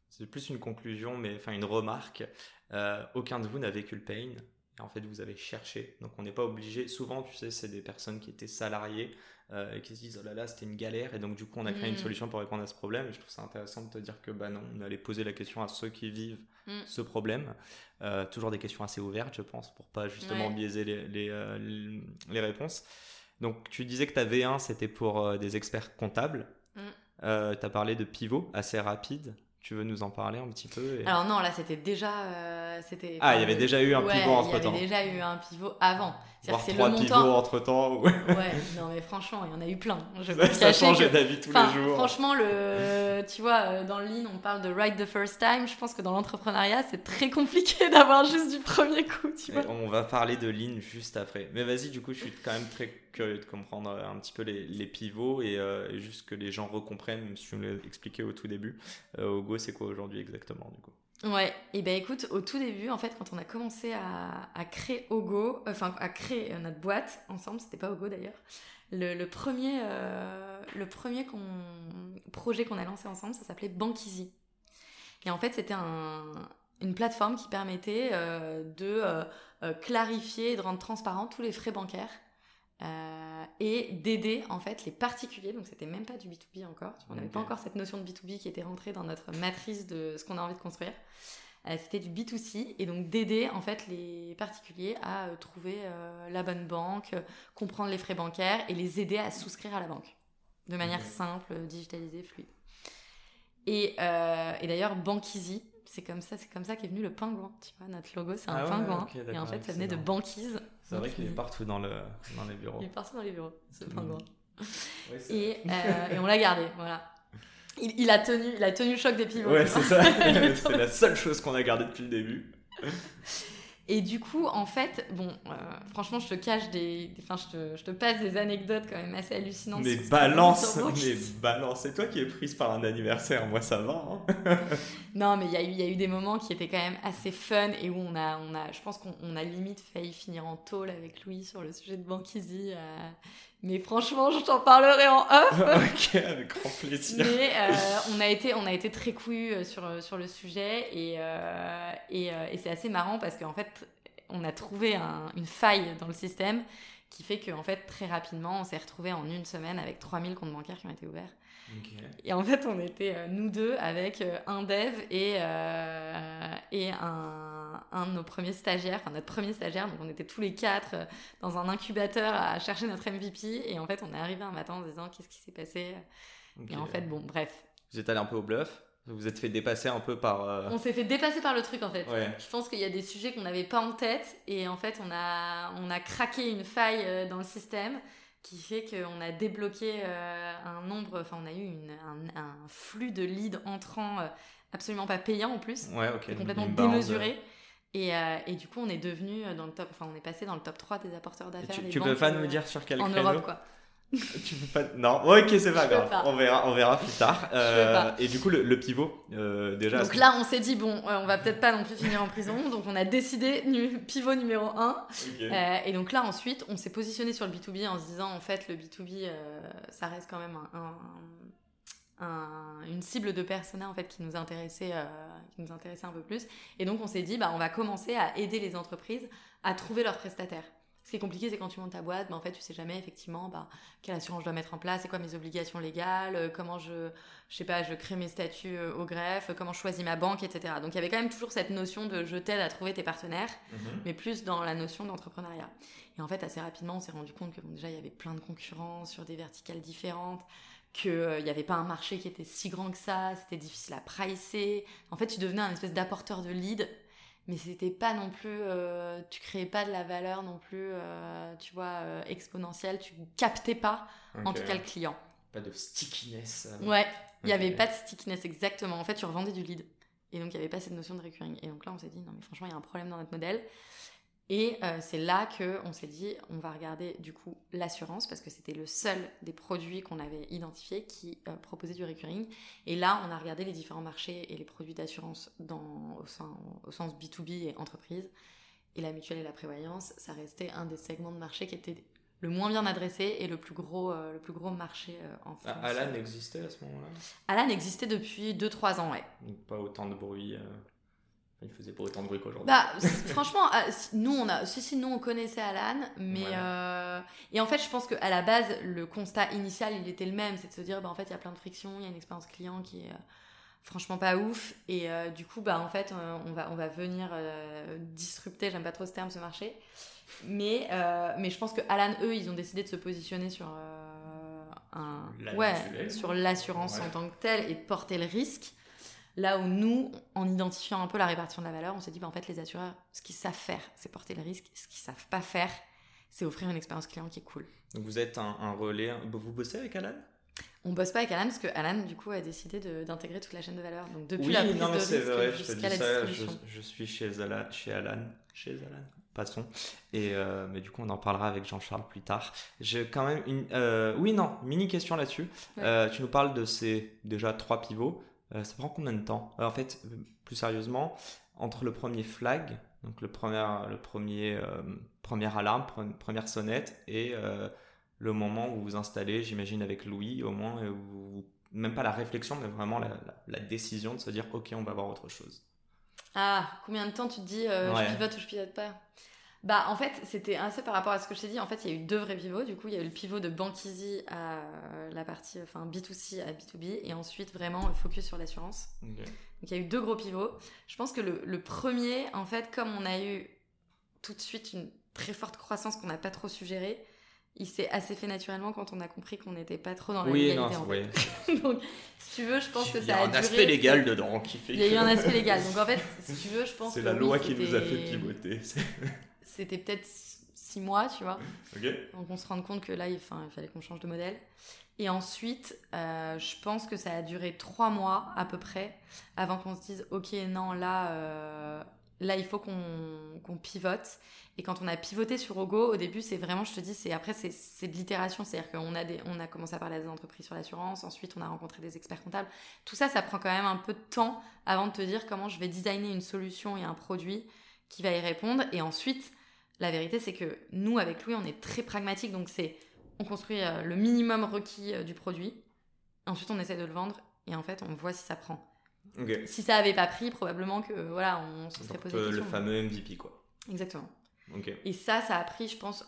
c'est plus une conclusion, mais enfin une remarque. Euh, aucun de vous n'a vécu le pain. Et en fait, vous avez cherché. Donc, on n'est pas obligé. Souvent, tu sais, c'est des personnes qui étaient salariées euh, et qui se disent Oh là là, c'était une galère. Et donc, du coup, on a créé une mm. solution pour répondre à ce problème. Et je trouve ça intéressant de te dire que, bah non, on allait poser la question à ceux qui vivent mm. ce problème. Euh, toujours des questions assez ouvertes, je pense, pour pas justement biaiser les, les, les, réponses. Donc, tu disais que ta V1, c'était pour des experts comptables. Mm. tu as parlé de pivot assez rapide. tu veux nous en parler un petit peu Alors non, là c'était déjà, c'était. Ah, il y avait déjà eu un pivot entre temps. Il y avait déjà eu un pivot avant. Voire trois le pivots entre temps. Ouais. non mais franchement, il y en a eu plein. Je ça change d'avis tous les jours. Franchement, le, tu vois, dans le lean, on parle de right the first time. Je pense que dans l'entrepreneuriat, c'est très compliqué [LAUGHS] d'avoir juste du premier coup, tu vois. On va parler de lean juste après. Mais vas-y, du coup, je suis quand même très curieux de comprendre un petit peu les, les pivots et, euh, juste que les gens recomprennent, même si tu me l'as expliqué au tout début. Euh, Ogo, c'est quoi aujourd'hui exactement, du coup? Ouais, et ben écoute, au tout début, en fait, quand on a commencé à, créer Ogo, enfin à créer euh, notre boîte ensemble, c'était pas Ogo d'ailleurs, le, premier, euh, projet qu'on a lancé ensemble, ça s'appelait Bankizy. Et en fait, c'était un, une plateforme qui permettait euh, de clarifier et de rendre transparent tous les frais bancaires euh, et d'aider en fait les particuliers, donc c'était même pas du B2B encore, on n'avait pas encore cette notion de B2B qui était rentrée dans notre matrice de ce qu'on a envie de construire. Euh, c'était du B2C et donc d'aider en fait les particuliers à euh, trouver la bonne banque, comprendre les frais bancaires et les aider à souscrire à la banque. De manière simple, digitalisée, fluide. Et, et d'ailleurs, Bankizy, c'est comme ça, c'est comme ça qu'est venu le pingouin. Tu vois, notre logo, c'est un ah pingouin. et en fait, ça venait de banquise. C'est vrai qu'il est partout dans, le, dans les bureaux. Il est partout dans les bureaux, ce pingouin. et, euh, et, on l'a gardé, voilà. Il, il, a tenu, il a tenu le choc des pivots. Ouais, c'est ça. [LAUGHS] [LAUGHS] c'est la seule chose qu'on a gardée depuis le début. [LAUGHS] Et du coup, en fait, bon, euh, franchement, je te cache des. Enfin, je te, je te, passe des anecdotes quand même assez hallucinantes. Mais balance Mais balance C'est toi qui es prise par un anniversaire, moi ça va. Hein. [LAUGHS] non, mais il y, y, a eu des moments qui étaient quand même assez fun et où on a, on a je pense qu'on a limite failli finir en tôle avec Louis sur le sujet de Banquizy. Euh, mais franchement, je t'en parlerai en off. [LAUGHS] ok, avec grand plaisir. Mais euh, on, a été, on a été très couillus euh, sur, euh, sur le sujet et, et, et c'est assez marrant parce qu'en fait, on a trouvé une faille dans le système qui fait qu'en fait, très rapidement, on s'est retrouvé en une semaine avec 3000 comptes bancaires qui ont été ouverts. Et en fait, on était nous deux avec un dev et, et un un, de nos premiers stagiaires, enfin notre premier stagiaire, donc on était tous les quatre euh, dans un incubateur à chercher notre MVP, et en fait on est arrivé un matin en se disant qu'est-ce qui s'est passé, et en fait bon bref. Vous êtes allé un peu au bluff? Vous vous êtes fait dépasser un peu par. Euh, on s'est fait dépasser par le truc en fait. Je pense qu'il y a des sujets qu'on n'avait pas en tête. Et en fait on a, on a craqué une faille euh, dans le système qui fait qu'on a débloqué un nombre, enfin on a eu une, un, flux de leads entrants absolument pas payant en plus, ouais, complètement démesuré. Euh, et, du coup, on est devenu euh, dans le top, enfin, on est passé dans le top 3 des apporteurs d'affaires. Tu, tu peux pas nous euh, dire sur quel En Europe, quoi. Tu peux pas. Non, ok, c'est pas grave. On verra, on verra plus tard. et du coup, le, pivot, déjà. Donc là, on s'est dit, bon, on va peut-être pas non plus finir en prison. Donc on a décidé pivot numéro 1. et donc là, ensuite, on s'est positionné sur le B2B en se disant, en fait, le B2B, ça reste quand même un une cible de persona en fait qui nous intéressait euh, qui nous intéressait un peu plus et donc on s'est dit bah on va commencer à aider les entreprises à trouver leurs prestataires ce qui est compliqué c'est quand tu montes ta boîte bah, en fait tu sais jamais effectivement bah, quelle assurance je dois mettre en place c'est quoi mes obligations légales euh, comment je je sais pas je crée mes statuts euh, au greffe comment je choisis ma banque etc donc il y avait quand même toujours cette notion de je t'aide à trouver tes partenaires mhm. mais plus dans la notion d'entrepreneuriat et en fait assez rapidement on s'est rendu compte que bon, déjà il y avait plein de concurrents sur des verticales différentes qu'il n'y euh, avait pas un marché qui était si grand que ça, c'était difficile à pricer. En fait, tu devenais un espèce d'apporteur de lead, mais c'était pas non plus, euh, tu créais pas de la valeur non plus, euh, tu vois, exponentielle, tu captais pas, en tout cas, le client. Pas de stickiness. Ouais, il n'y avait pas de stickiness, exactement. En fait, tu revendais du lead. Et donc, il n'y avait pas cette notion de recurring. Et donc là, on s'est dit, non, mais franchement, il y a un problème dans notre modèle. Et euh, c'est là qu'on s'est dit, on va regarder du coup l'assurance, parce que c'était le seul des produits qu'on avait identifié qui euh, proposait du recurring. Et là, on a regardé les différents marchés et les produits d'assurance au, au sens B2B et entreprise. Et la mutuelle et la prévoyance, ça restait un des segments de marché qui était le moins bien adressé et le plus gros, euh, le plus gros marché en ah, France. Alan existait à ce moment-là? Alan existait depuis 2-3 ans, ouais. Donc pas autant de bruit il faisait pas autant de bruit qu'aujourd'hui. Bah, [LAUGHS] franchement, ah, nous on a, si, si, nous on connaissait Alan, mais euh, et en fait, je pense qu'à la base, le constat initial, il était le même, c'est de se dire, bah en fait, il y a plein de frictions, il y a une expérience client qui est euh, franchement pas ouf, et euh, du coup, bah en fait, on va, on va venir disrupter, j'aime pas trop ce terme, ce marché, mais mais je pense que Alan, eux, ils ont décidé de se positionner sur un, ouais, sur l'assurance en tant que telle et de porter le risque. Là où nous, en identifiant un peu la répartition de la valeur, on s'est dit, bah, en fait, les assureurs, ce qu'ils savent faire, c'est porter le risque. Ce qu'ils savent pas faire, c'est offrir une expérience client qui est cool. Donc vous êtes un, relais. Vous bossez avec Alan? On bosse pas avec Alan parce que Alan du coup a décidé d'intégrer toute la chaîne de valeur. Donc depuis oui, la prise non, de c'est vrai, je te dis ça, je, suis chez Alan, chez Alan, chez Alan, passons. Et euh, mais du coup on en parlera avec Jean-Charles plus tard. J'ai quand même une, euh, oui non, mini question là-dessus. Euh, tu nous parles de ces déjà trois pivots. Ça prend combien de temps En fait, plus sérieusement, entre le premier flag, donc le premier, le premier, première alarme, première sonnette et le moment où vous vous installez, j'imagine avec Louis, au moins, même pas la réflexion, mais vraiment la, décision de se dire, ok, on va voir autre chose. Ah, combien de temps tu te dis, euh, je pivote ou je pivote pas? Bah en fait c'était assez par rapport à ce que je t'ai dit en fait il y a eu deux vrais pivots du coup il y a eu le pivot de Easy à la partie enfin B2C à B2B et ensuite vraiment le focus sur l'assurance donc il y a eu deux gros pivots je pense que le, le, premier en fait comme on a eu tout de suite une très forte croissance qu'on n'a pas trop suggéré il s'est assez fait naturellement quand on a compris qu'on n'était pas trop dans la oui, légalité. Non, oui. [LAUGHS] donc, si tu veux, je pense que ça a. Il y a un aspect légal dedans qui fait. Il y a eu un aspect légal. Donc en fait, si tu veux, je pense [LAUGHS] C'est la loi qui nous a fait pivoter. [LAUGHS] C'était peut-être six mois, tu vois. Ok. Donc on se rend compte que là, il, il fallait qu'on change de modèle. Et ensuite, euh, je pense que ça a duré trois mois à peu près avant qu'on se dise, ok, non, là, euh, là, il faut qu'on pivote. Et quand on a pivoté sur Ogo, au début, c'est vraiment, je te dis, c'est après, c'est de l'itération. C'est-à-dire qu'on a, des, on a commencé à parler à des entreprises sur l'assurance, ensuite, on a rencontré des experts comptables. Tout ça, ça prend quand même un peu de temps avant de te dire comment je vais designer une solution et un produit qui va y répondre. Et ensuite, la vérité, c'est que nous, avec Louis, on est très pragmatique. Donc, c'est, on construit euh, le minimum requis euh, du produit. Ensuite, on essaie de le vendre et en fait, on voit si ça prend. Si ça avait pas pris, probablement que voilà, on se serait posé Le fameux MVP, quoi. Exactement. Et ça, ça a pris, je pense,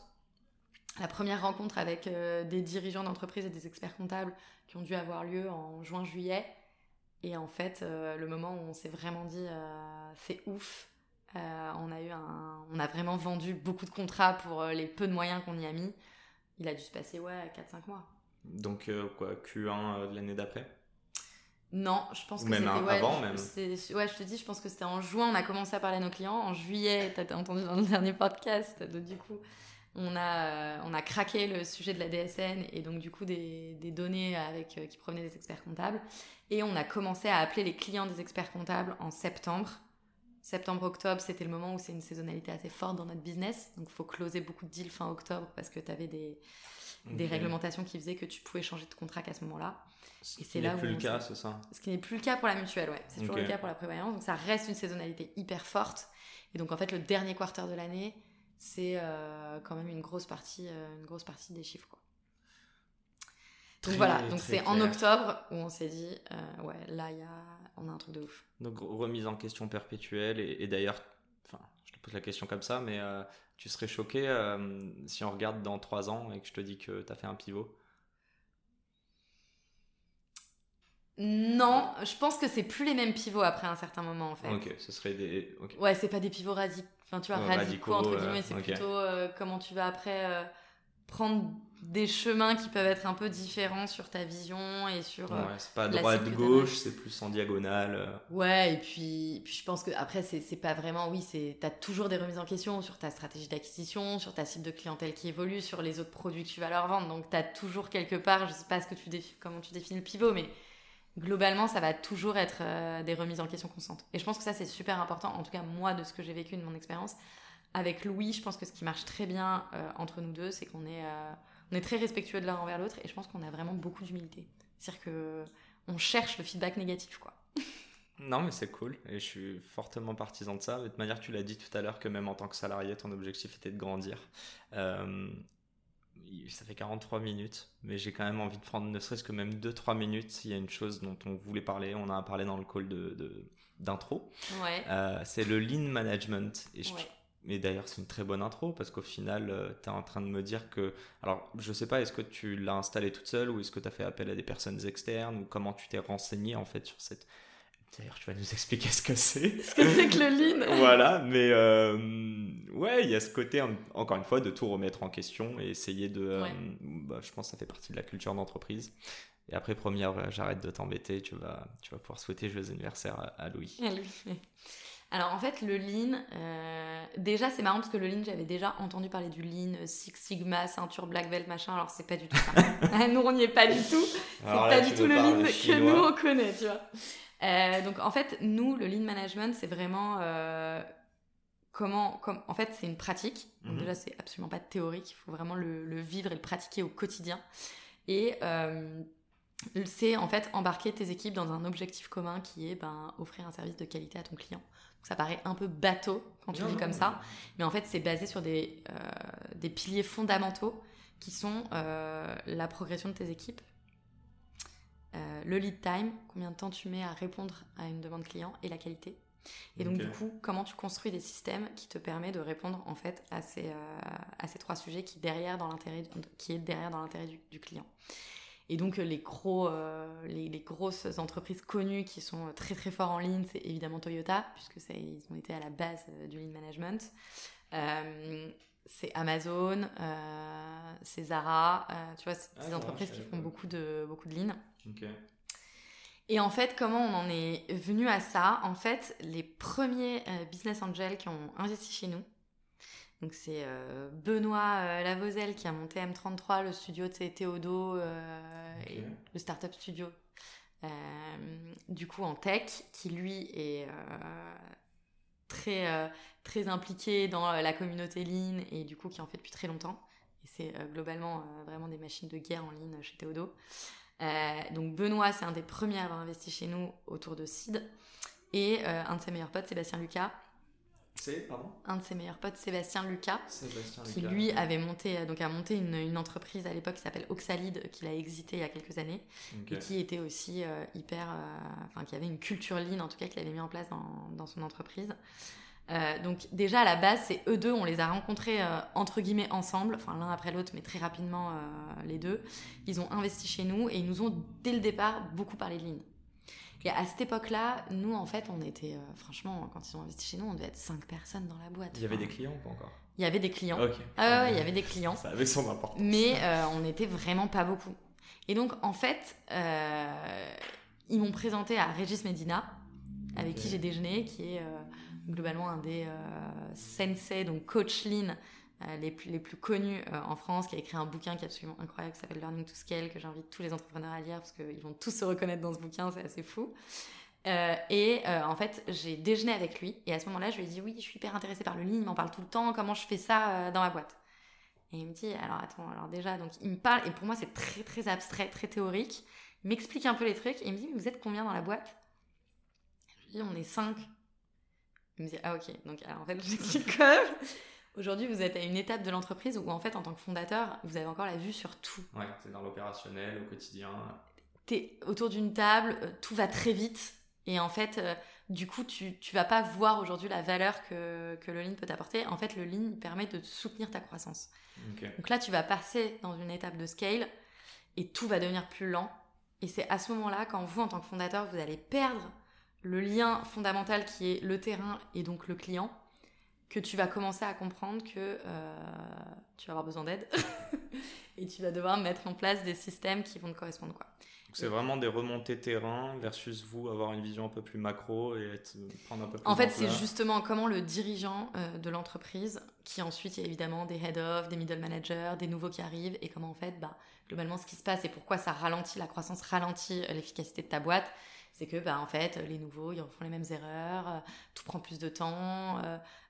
la première rencontre avec euh, des dirigeants d'entreprise et des experts comptables qui ont dû avoir lieu en juin-juillet. Et en fait, euh, le moment où on s'est vraiment dit euh, c'est ouf, on a eu un, on a vraiment vendu beaucoup de contrats pour les peu de moyens qu'on y a mis. Il a dû se passer ouais 4-5 mois. Donc quoi, Q1 de l'année d'après? Non, je pense que c'était ouais, avant même. Ouais, je te dis, je pense que c'était en juin, on a commencé à parler à nos clients. En juillet, tu as entendu dans le [LAUGHS] dernier podcast, donc du coup, on a, on a craqué le sujet de la DSN et donc du coup des, des données avec, euh, qui provenaient des experts comptables. Et on a commencé à appeler les clients des experts comptables en septembre. Septembre-octobre, c'était le moment où c'est une saisonnalité assez forte dans notre business. Donc il faut closer beaucoup de deals fin octobre parce que tu avais des, des réglementations qui faisaient que tu pouvais changer de contrat qu'à ce moment-là. Ce qui n'est plus le cas, c'est ça Ce qui n'est plus le cas pour la mutuelle, ouais. C'est toujours le cas pour la prévoyance. Donc ça reste une saisonnalité hyper forte. Et donc en fait, le dernier quarter de l'année, c'est euh, quand même une grosse partie, euh, une grosse partie des chiffres, quoi. Donc voilà, donc c'est en octobre où on s'est dit, euh, ouais, là, y a, on a un truc de ouf. Donc remise en question perpétuelle, et, et d'ailleurs, enfin, je te pose la question comme ça, mais tu serais choqué si on regarde dans trois ans et que je te dis que tu as fait un pivot? Non, je pense que c'est plus les mêmes pivots après un certain moment en fait. Ok, ce serait des. Ouais, c'est pas des pivots radicaux. Enfin, tu vois, radicaux, entre guillemets, c'est plutôt euh, comment tu vas après euh, prendre des chemins qui peuvent être un peu différents sur ta vision et sur. Euh, ouais, c'est pas droite gauche, c'est plus en diagonale. Ouais, et puis, puis je pense que après c'est pas vraiment oui, c'est t'as toujours des remises en question sur ta stratégie d'acquisition, sur ta cible de clientèle qui évolue, sur les autres produits que tu vas leur vendre. Donc t'as toujours quelque part, je sais pas ce que tu comment tu définis le pivot, mais globalement, ça va toujours être euh, des remises en question constantes. Et je pense que ça, c'est super important, en tout cas, moi, de ce que j'ai vécu de mon expérience. Avec Louis, je pense que ce qui marche très bien euh, entre nous deux, c'est qu'on est, euh, on est très respectueux de l'un envers l'autre et je pense qu'on a vraiment beaucoup d'humilité. C'est-à-dire que on cherche le feedback négatif, quoi. [LAUGHS] Non, mais c'est cool et je suis fortement partisan de ça. De toute manière, tu l'as dit tout à l'heure que même en tant que salarié, ton objectif était de grandir ça fait 43 minutes, mais j'ai quand même envie de prendre ne serait-ce que même 2-3 minutes s'il y a une chose dont on voulait parler. On a parlé dans le call de, d'intro. Ouais. Euh, c'est le lean management. Et, mais d'ailleurs, c'est une très bonne intro parce qu'au final, euh, tu es en train de me dire que. Alors, je sais pas, est-ce que tu l'as installé toute seule ou est-ce que tu as fait appel à des personnes externes ou comment tu t'es renseigné en fait sur cette D'ailleurs, tu vas nous expliquer ce que c'est. Ce que c'est que le lean. [LAUGHS] voilà, mais euh, ouais, il y a ce côté, encore une fois, de tout remettre en question et essayer de. Euh, bah, je pense que ça fait partie de la culture d'entreprise. Et après, première, j'arrête de t'embêter, tu vas, tu vas pouvoir souhaiter joyeux anniversaire à, Louis. À Louis. Alors en fait, le lean, euh, déjà c'est marrant parce que le lean, j'avais déjà entendu parler du lean, Six Sigma, ceinture black belt, machin, alors c'est pas du tout ça. [LAUGHS] nous on n'y est pas du tout. C'est pas du tout le lean que nous on connaît, tu vois. Euh, donc en fait, nous, le lean management, c'est vraiment euh, comment, comme, en fait, c'est une pratique. Donc mhm. déjà, c'est absolument pas théorique, il faut vraiment le, le, vivre et le pratiquer au quotidien. Et c'est en fait embarquer tes équipes dans un objectif commun qui est ben, offrir un service de qualité à ton client ça paraît un peu bateau quand tu dis comme ça, mais en fait c'est basé sur des, euh, des piliers fondamentaux qui sont euh, la progression de tes équipes, euh, le lead time, combien de temps tu mets à répondre à une demande client et la qualité. Et donc du coup, comment tu construis des systèmes qui te permettent de répondre en fait à ces, à ces trois sujets qui, derrière dans l'intérêt, qui est derrière dans l'intérêt du, du client. Et donc, les, gros, euh, les, grosses entreprises connues qui sont très très forts en lean, c'est évidemment Toyota, puisque ça, ils ont été à la base euh, du lean management. Euh, c'est Amazon, c'est Zara, tu vois, c'est des ah, entreprises qui font beaucoup de, beaucoup de lean. Et en fait, comment on en est venu à ça? En fait, les premiers business angels qui ont investi chez nous, donc c'est euh, Benoît euh, qui a monté M33, le studio de Théodo, euh, et le startup studio, du coup en tech, qui lui est très, très impliqué dans la communauté Lean et du coup qui en fait depuis très longtemps. Et c'est globalement vraiment des machines de guerre en ligne chez Théodo. donc Benoît, c'est un des premiers à avoir investi chez nous autour de Seed. Et un de ses meilleurs potes, Sébastien Lucas, c'est, pardon Un de ses meilleurs potes, Sébastien Lucas, qui lui avait monté, euh, donc a monté une, entreprise à l'époque qui s'appelle Oxalide, qu'il a exité il y a quelques années, et qui était aussi euh, hyper, euh, enfin qui avait une culture lean en tout cas qu'il avait mis en place dans, dans son entreprise. donc déjà à la base, c'est eux deux, on les a rencontrés entre guillemets ensemble, enfin l'un après l'autre, mais très rapidement les deux. Ils ont investi chez nous et ils nous ont dès le départ beaucoup parlé de lean. Et à cette époque-là, nous, en fait, on était, euh, franchement, quand ils ont investi chez nous, on devait être 5 personnes dans la boîte. Il y avait des clients ou pas encore? Il y avait des clients. Ah ouais, il y avait des clients. Ça avait son importance. Mais euh, on n'était vraiment pas beaucoup. Et donc, en fait, euh, ils m'ont présenté à Régis Medina, avec qui j'ai déjeuné, qui est globalement un des sensei, donc coach lean les, plus, les plus connus euh, en France, qui a écrit un bouquin qui est absolument incroyable, qui s'appelle Learning to Scale, que j'invite tous les entrepreneurs à lire, parce qu'ils vont tous se reconnaître dans ce bouquin, c'est assez fou. Euh, et en fait, j'ai déjeuné avec lui, et à ce moment-là, je lui ai dit, oui, je suis hyper intéressée par le lean, il m'en parle tout le temps, comment je fais ça dans ma boîte? Et il me dit, alors attends, alors déjà, donc il me parle, et pour moi, c'est très très abstrait, très théorique, il m'explique un peu les trucs, et il me dit, mais vous êtes combien dans la boîte? Je lui dis, on est cinq. Il me dit, ah ok, donc en fait, j'explique [LAUGHS] même. Aujourd'hui, vous êtes à une étape de l'entreprise où, en fait, en tant que fondateur, vous avez encore la vue sur tout. Ouais, c'est dans l'opérationnel, au quotidien. Tu es autour d'une table, euh, tout va très vite. Et en fait, euh, du coup, tu, tu vas pas voir aujourd'hui la valeur que, que le lean peut t'apporter. En fait, le lean permet de soutenir ta croissance. Donc là, tu vas passer dans une étape de scale et tout va devenir plus lent. Et c'est à ce moment-là, quand vous, en tant que fondateur, vous allez perdre le lien fondamental qui est le terrain et donc le client que tu vas commencer à comprendre que euh, tu vas avoir besoin d'aide [LAUGHS] et tu vas devoir mettre en place des systèmes qui vont te correspondre. Quoi. c'est vraiment des remontées terrain versus vous avoir une vision un peu plus macro et être, prendre un peu plus En fait, c'est justement comment le dirigeant euh, de l'entreprise, qui ensuite il y a évidemment des head-off, des middle managers, des nouveaux qui arrivent, et comment en fait, bah, globalement, ce qui se passe et pourquoi ça ralentit, la croissance ralentit euh, l'efficacité de ta boîte, c'est que bah, en fait, les nouveaux, ils font les mêmes erreurs, tout prend plus de temps,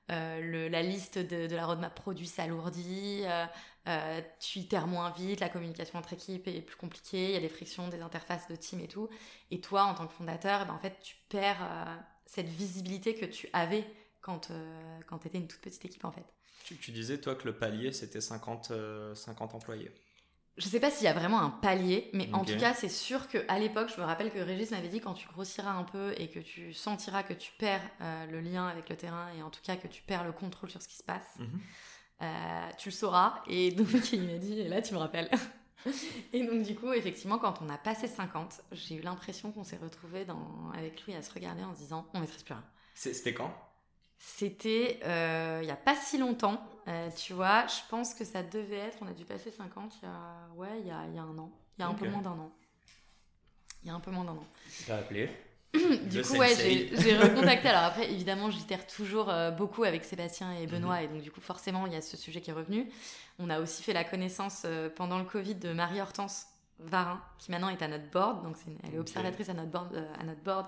euh, la liste de, la roadmap produit s'alourdit, euh, euh, tu itères moins vite, la communication entre équipes est plus compliquée, il y a des frictions, des interfaces de team et tout. Et toi, en tant que fondateur, ben, en fait, tu perds cette visibilité que tu avais quand, quand tu étais une toute petite équipe, en fait. Tu, tu disais, toi, que le palier, c'était 50, 50 employés. Je sais pas s'il y a vraiment un palier, mais en tout cas, c'est sûr qu'à l'époque, je me rappelle que Régis m'avait dit quand tu grossiras un peu et que tu sentiras que tu perds euh, le lien avec le terrain et en tout cas que tu perds le contrôle sur ce qui se passe, mhm. euh, tu le sauras. Et donc, [LAUGHS] il m'a dit, et là, tu me rappelles. [LAUGHS] et donc, du coup, effectivement, quand on a passé 50, j'ai eu l'impression qu'on s'est retrouvé dans... avec lui à se regarder en se disant, on maîtrise plus rien. C'était quand? C'était euh, il n'y a pas si longtemps, euh, tu vois. Je pense que ça devait être, on a dû passer 50 il y a, ouais, il y a, il y a un an. Il y a un peu moins d'un an. Il y a un peu moins d'un an. Tu appelé [CLEARS THROAT] du coup, ouais, j'ai [LAUGHS] recontacté. Alors après, évidemment, j'itère toujours euh, beaucoup avec Sébastien et Benoît, mhm. et donc du coup, forcément, il y a ce sujet qui est revenu. On a aussi fait la connaissance euh, pendant le Covid de Marie-Hortense Varin, qui maintenant est à notre board. Donc, elle est observatrice à notre board, à notre board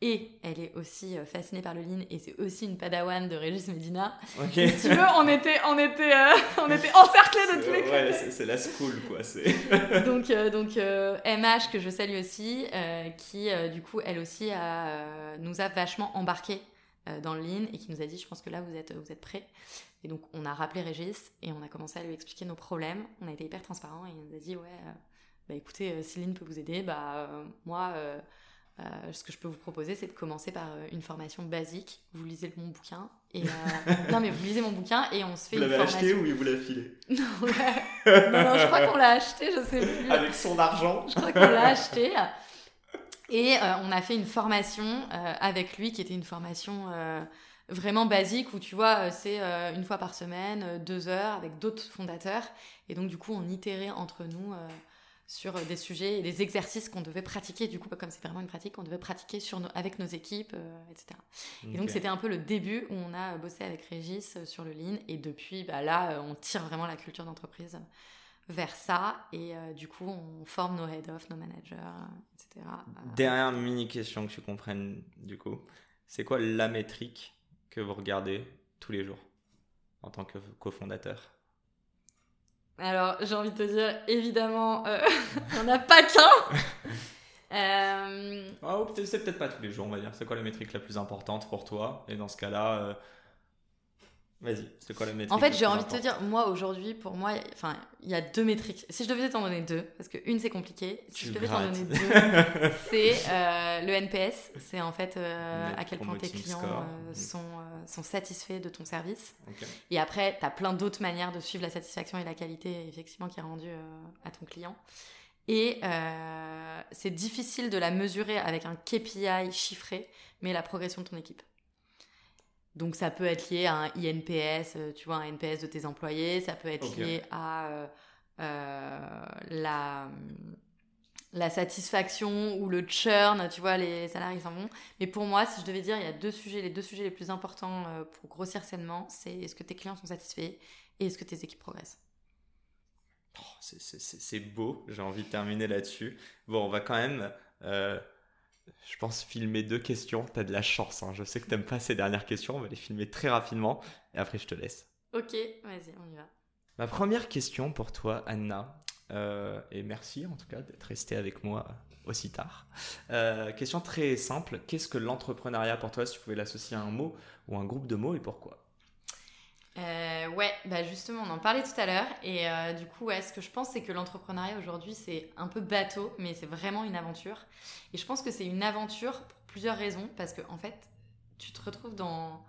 et elle est aussi euh, fascinée par le lean et c'est aussi une padawan de Régis Medina. Si tu veux, on était, on était, euh, on était [LAUGHS] encerclés de tous les côtés. Ouais, c'est la school quoi. [LAUGHS] [LAUGHS] donc euh, donc MH que je salue aussi, qui du coup elle aussi a, nous a vachement embarqué dans le lean et qui nous a dit je pense que là vous êtes vous êtes prêts. Et donc on a rappelé Régis et on a commencé à lui expliquer nos problèmes. On a été hyper transparent et il nous a dit ouais bah écoutez si lean peut vous aider bah moi euh, ce que je peux vous proposer, c'est de commencer par euh, une formation basique. Vous lisez mon bouquin. Et, euh, [LAUGHS] non, mais vous lisez mon bouquin et on se fait vous une formation. Vous l'avez acheté ou il vous l'a filé? [LAUGHS] Non, non, je crois qu'on l'a acheté, je sais plus. Avec son argent Je crois qu'on l'a acheté. Et on a fait une formation avec lui qui était une formation vraiment basique où tu vois, c'est une fois par semaine, deux heures avec d'autres fondateurs. Et donc, du coup, on itérait entre nous sur des sujets et des exercices qu'on devait pratiquer, du coup, comme c'est vraiment une pratique, qu'on devait pratiquer sur avec nos équipes, euh, etc. Et donc, c'était un peu le début où on a bossé avec Régis euh, sur le Lean, et depuis, bah, là, euh, on tire vraiment la culture d'entreprise vers ça, et du coup, on forme nos head-off, nos managers, etc. Dernière mini-question que tu comprennes, du coup, c'est quoi la métrique que vous regardez tous les jours en tant que cofondateur? Alors, j'ai envie de te dire, évidemment, euh, [LAUGHS] on n'a pas qu'un. [LAUGHS] euh... Ah, c'est peut-être pas tous les jours, on va dire. C'est quoi la métrique la plus importante pour toi? Et dans ce cas-là, euh, Vas-y, c'est quoi la métrique En fait, j'ai envie de te dire, moi aujourd'hui, pour moi, enfin, il y a deux métriques. Si je devais t'en donner deux, parce que une c'est compliqué, si je devais t'en donner deux, [LAUGHS] c'est euh, le NPS, c'est en fait euh, à quel point tes clients euh, sont, sont satisfaits de ton service. Et après, tu as plein d'autres manières de suivre la satisfaction et la qualité, effectivement, qui est rendue à ton client. Et c'est difficile de la mesurer avec un KPI chiffré, mais la progression de ton équipe. Donc ça peut être lié à un INPS, euh, tu vois, un NPS de tes employés, ça peut être lié à euh, euh, la, la satisfaction ou le churn, tu vois, les salariés s'en vont. Mais pour moi, si je devais dire, il y a deux sujets, les deux sujets les plus importants pour grossir sainement, c'est est-ce que tes clients sont satisfaits et est-ce que tes équipes progressent? Oh, c'est beau, j'ai envie de terminer là-dessus. Bon, on va quand même je pense, filmer deux questions. T'as de la chance. Hein. Je sais que t'aimes pas ces dernières questions. On va les filmer très rapidement. Et après, je te laisse. Ok, vas-y, on y va. Ma première question pour toi, Anna. Euh, et merci en tout cas d'être restée avec moi aussi tard. Euh, question très simple. Qu'est-ce que l'entrepreneuriat pour toi, si tu pouvais l'associer à un mot ou un groupe de mots et pourquoi? Euh, ouais, bah justement, on en parlait tout à l'heure. Et euh, du coup, ouais, ce que je pense, c'est que l'entrepreneuriat aujourd'hui, c'est un peu bateau, mais c'est vraiment une aventure. Et je pense que c'est une aventure pour plusieurs raisons. Parce que, en fait, tu te retrouves dans.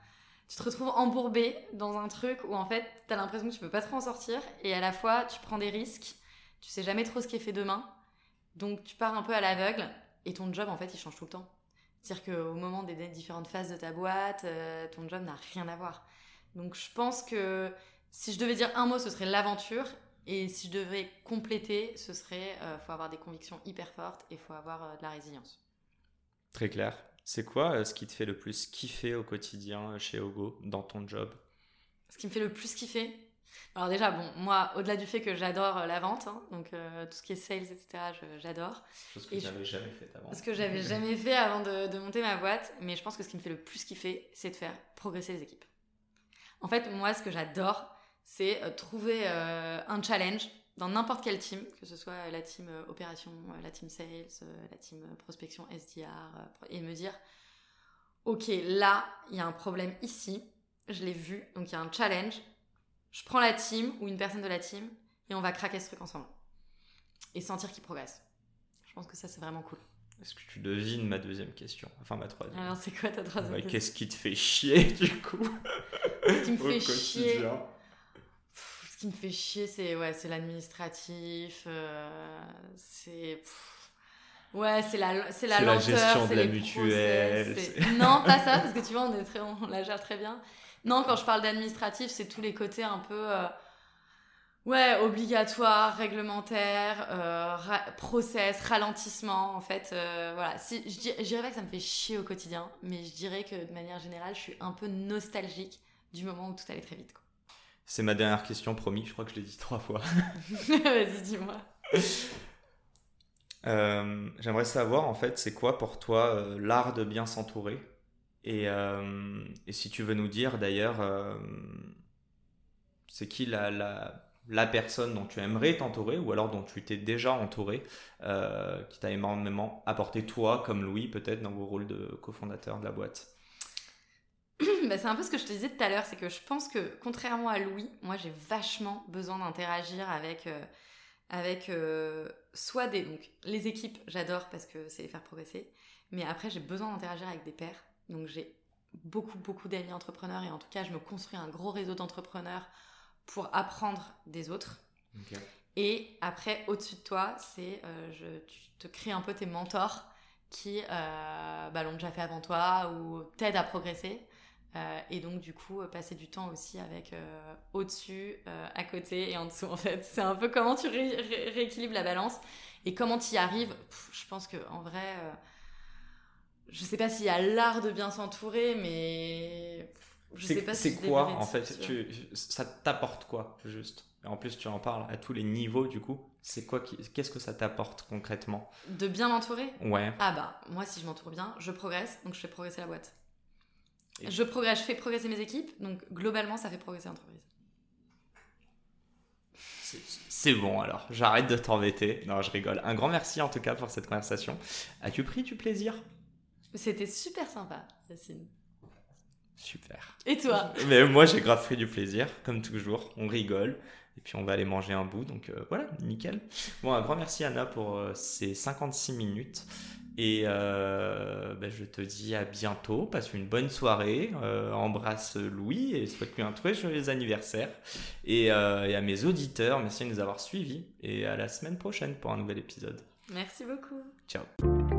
Tu te retrouves embourbé dans un truc où, en fait, tu as l'impression que tu peux pas trop en sortir. Et à la fois, tu prends des risques. Tu sais jamais trop ce qui est fait demain. Donc, tu pars un peu à l'aveugle. Et ton job, en fait, il change tout le temps. C'est-à-dire qu'au moment des différentes phases de ta boîte, euh, ton job n'a rien à voir. Donc je pense que si je devais dire un mot, ce serait l'aventure. Et si je devais compléter, ce serait il euh, faut avoir des convictions hyper fortes et il faut avoir euh, de la résilience. Très clair. C'est quoi euh, ce qui te fait le plus kiffer au quotidien chez Ogo, dans ton job? Ce qui me fait le plus kiffer? Alors déjà, bon, moi, au-delà du fait que j'adore la vente, hein, donc tout ce qui est sales, etc., j'adore. Chose que j'avais jamais fait avant. Ce que j'avais [LAUGHS] jamais fait avant de, de monter ma boîte. Mais je pense que ce qui me fait le plus kiffer, c'est de faire progresser les équipes. En fait, moi, ce que j'adore, c'est euh, trouver euh, un challenge dans n'importe quelle team, que ce soit la team euh, opération, la team sales, la team prospection SDR, et me dire, ok, là, il y a un problème ici, je l'ai vu, donc il y a un challenge, je prends la team ou une personne de la team et on va craquer ce truc ensemble. Et sentir qu'il progresse. Je pense que ça, c'est vraiment cool. Est-ce que tu devines ma deuxième question? Enfin, ma troisième. Alors, c'est quoi ta troisième question? Qu'est-ce qui te fait chier, [LAUGHS] du coup? Ce qui me [LAUGHS] fait chier. ce qui me fait chier, c'est ouais, c'est l'administratif. Euh, c'est. Ouais, c'est la, c'est la lenteur. la gestion de la mutuelle. [LAUGHS] non, pas ça, [LAUGHS] parce que tu vois, on, est très, on la gère très bien. Non, quand je parle d'administratif, c'est tous les côtés un peu. Euh, Ouais, obligatoire, réglementaire, euh, process, ralentissement, en fait. Euh, voilà. Si, je, dirais pas que ça me fait chier au quotidien, mais je dirais que de manière générale, je suis un peu nostalgique du moment où tout allait très vite. C'est ma dernière question, promis. Je crois que je l'ai dit trois fois. [LAUGHS] Vas-y, dis-moi. Euh, j'aimerais savoir, en fait, c'est quoi pour toi l'art de bien s'entourer? Et, et, si tu veux nous dire, d'ailleurs, c'est qui la, la la personne dont tu aimerais t'entourer ou alors dont tu t'es déjà entouré, euh, qui t'a énormément apporté toi, comme Louis, peut-être dans vos rôles de cofondateur de la boîte? [CLEARS THROAT] bah, C'est un peu ce que je te disais tout à l'heure, c'est que je pense que contrairement à Louis, moi j'ai vachement besoin d'interagir avec, euh, avec euh, soit des... Donc les équipes, j'adore parce que c'est les faire progresser, mais après j'ai besoin d'interagir avec des pairs, donc j'ai beaucoup beaucoup d'amis entrepreneurs et en tout cas je me construis un gros réseau d'entrepreneurs pour apprendre des autres. Et après, au-dessus de toi, c'est euh, je, tu te crées un peu tes mentors qui bah, l'ont déjà fait avant toi ou t'aident à progresser. Euh, et donc, du coup, passer du temps aussi avec au-dessus, à côté et en dessous, [LAUGHS] en fait. C'est un peu comment tu rééquilibres la balance et comment tu y arrives. je pense que en vrai, je sais pas s'il y a l'art de bien s'entourer, mais c'est quoi en fait tu, Ça t'apporte quoi juste? En plus, tu en parles à tous les niveaux du coup. C'est quoi Qu'est-ce que ça t'apporte concrètement? De bien m'entourer? Ouais. Ah bah, moi si je m'entoure bien, je progresse, donc je fais progresser la boîte. Je progresse, je fais progresser mes équipes, donc globalement ça fait progresser l'entreprise. C'est bon alors, j'arrête de t'embêter. Non, je rigole. Un grand merci en tout cas pour cette conversation. As-tu pris du plaisir? C'était super sympa, Yacine. Super. Et toi? Mais moi, j'ai grave pris du plaisir, comme toujours. On rigole. Et puis, on va aller manger un bout. Donc, euh, voilà, nickel. Bon, un grand merci, Anna, pour euh, ces 56 minutes. Et euh, ben, je te dis à bientôt. Passe une bonne soirée. embrasse Louis et souhaite-lui un très joyeux anniversaire. Et, et, à mes auditeurs, merci de nous avoir suivis. Et à la semaine prochaine pour un nouvel épisode. Merci beaucoup. Ciao.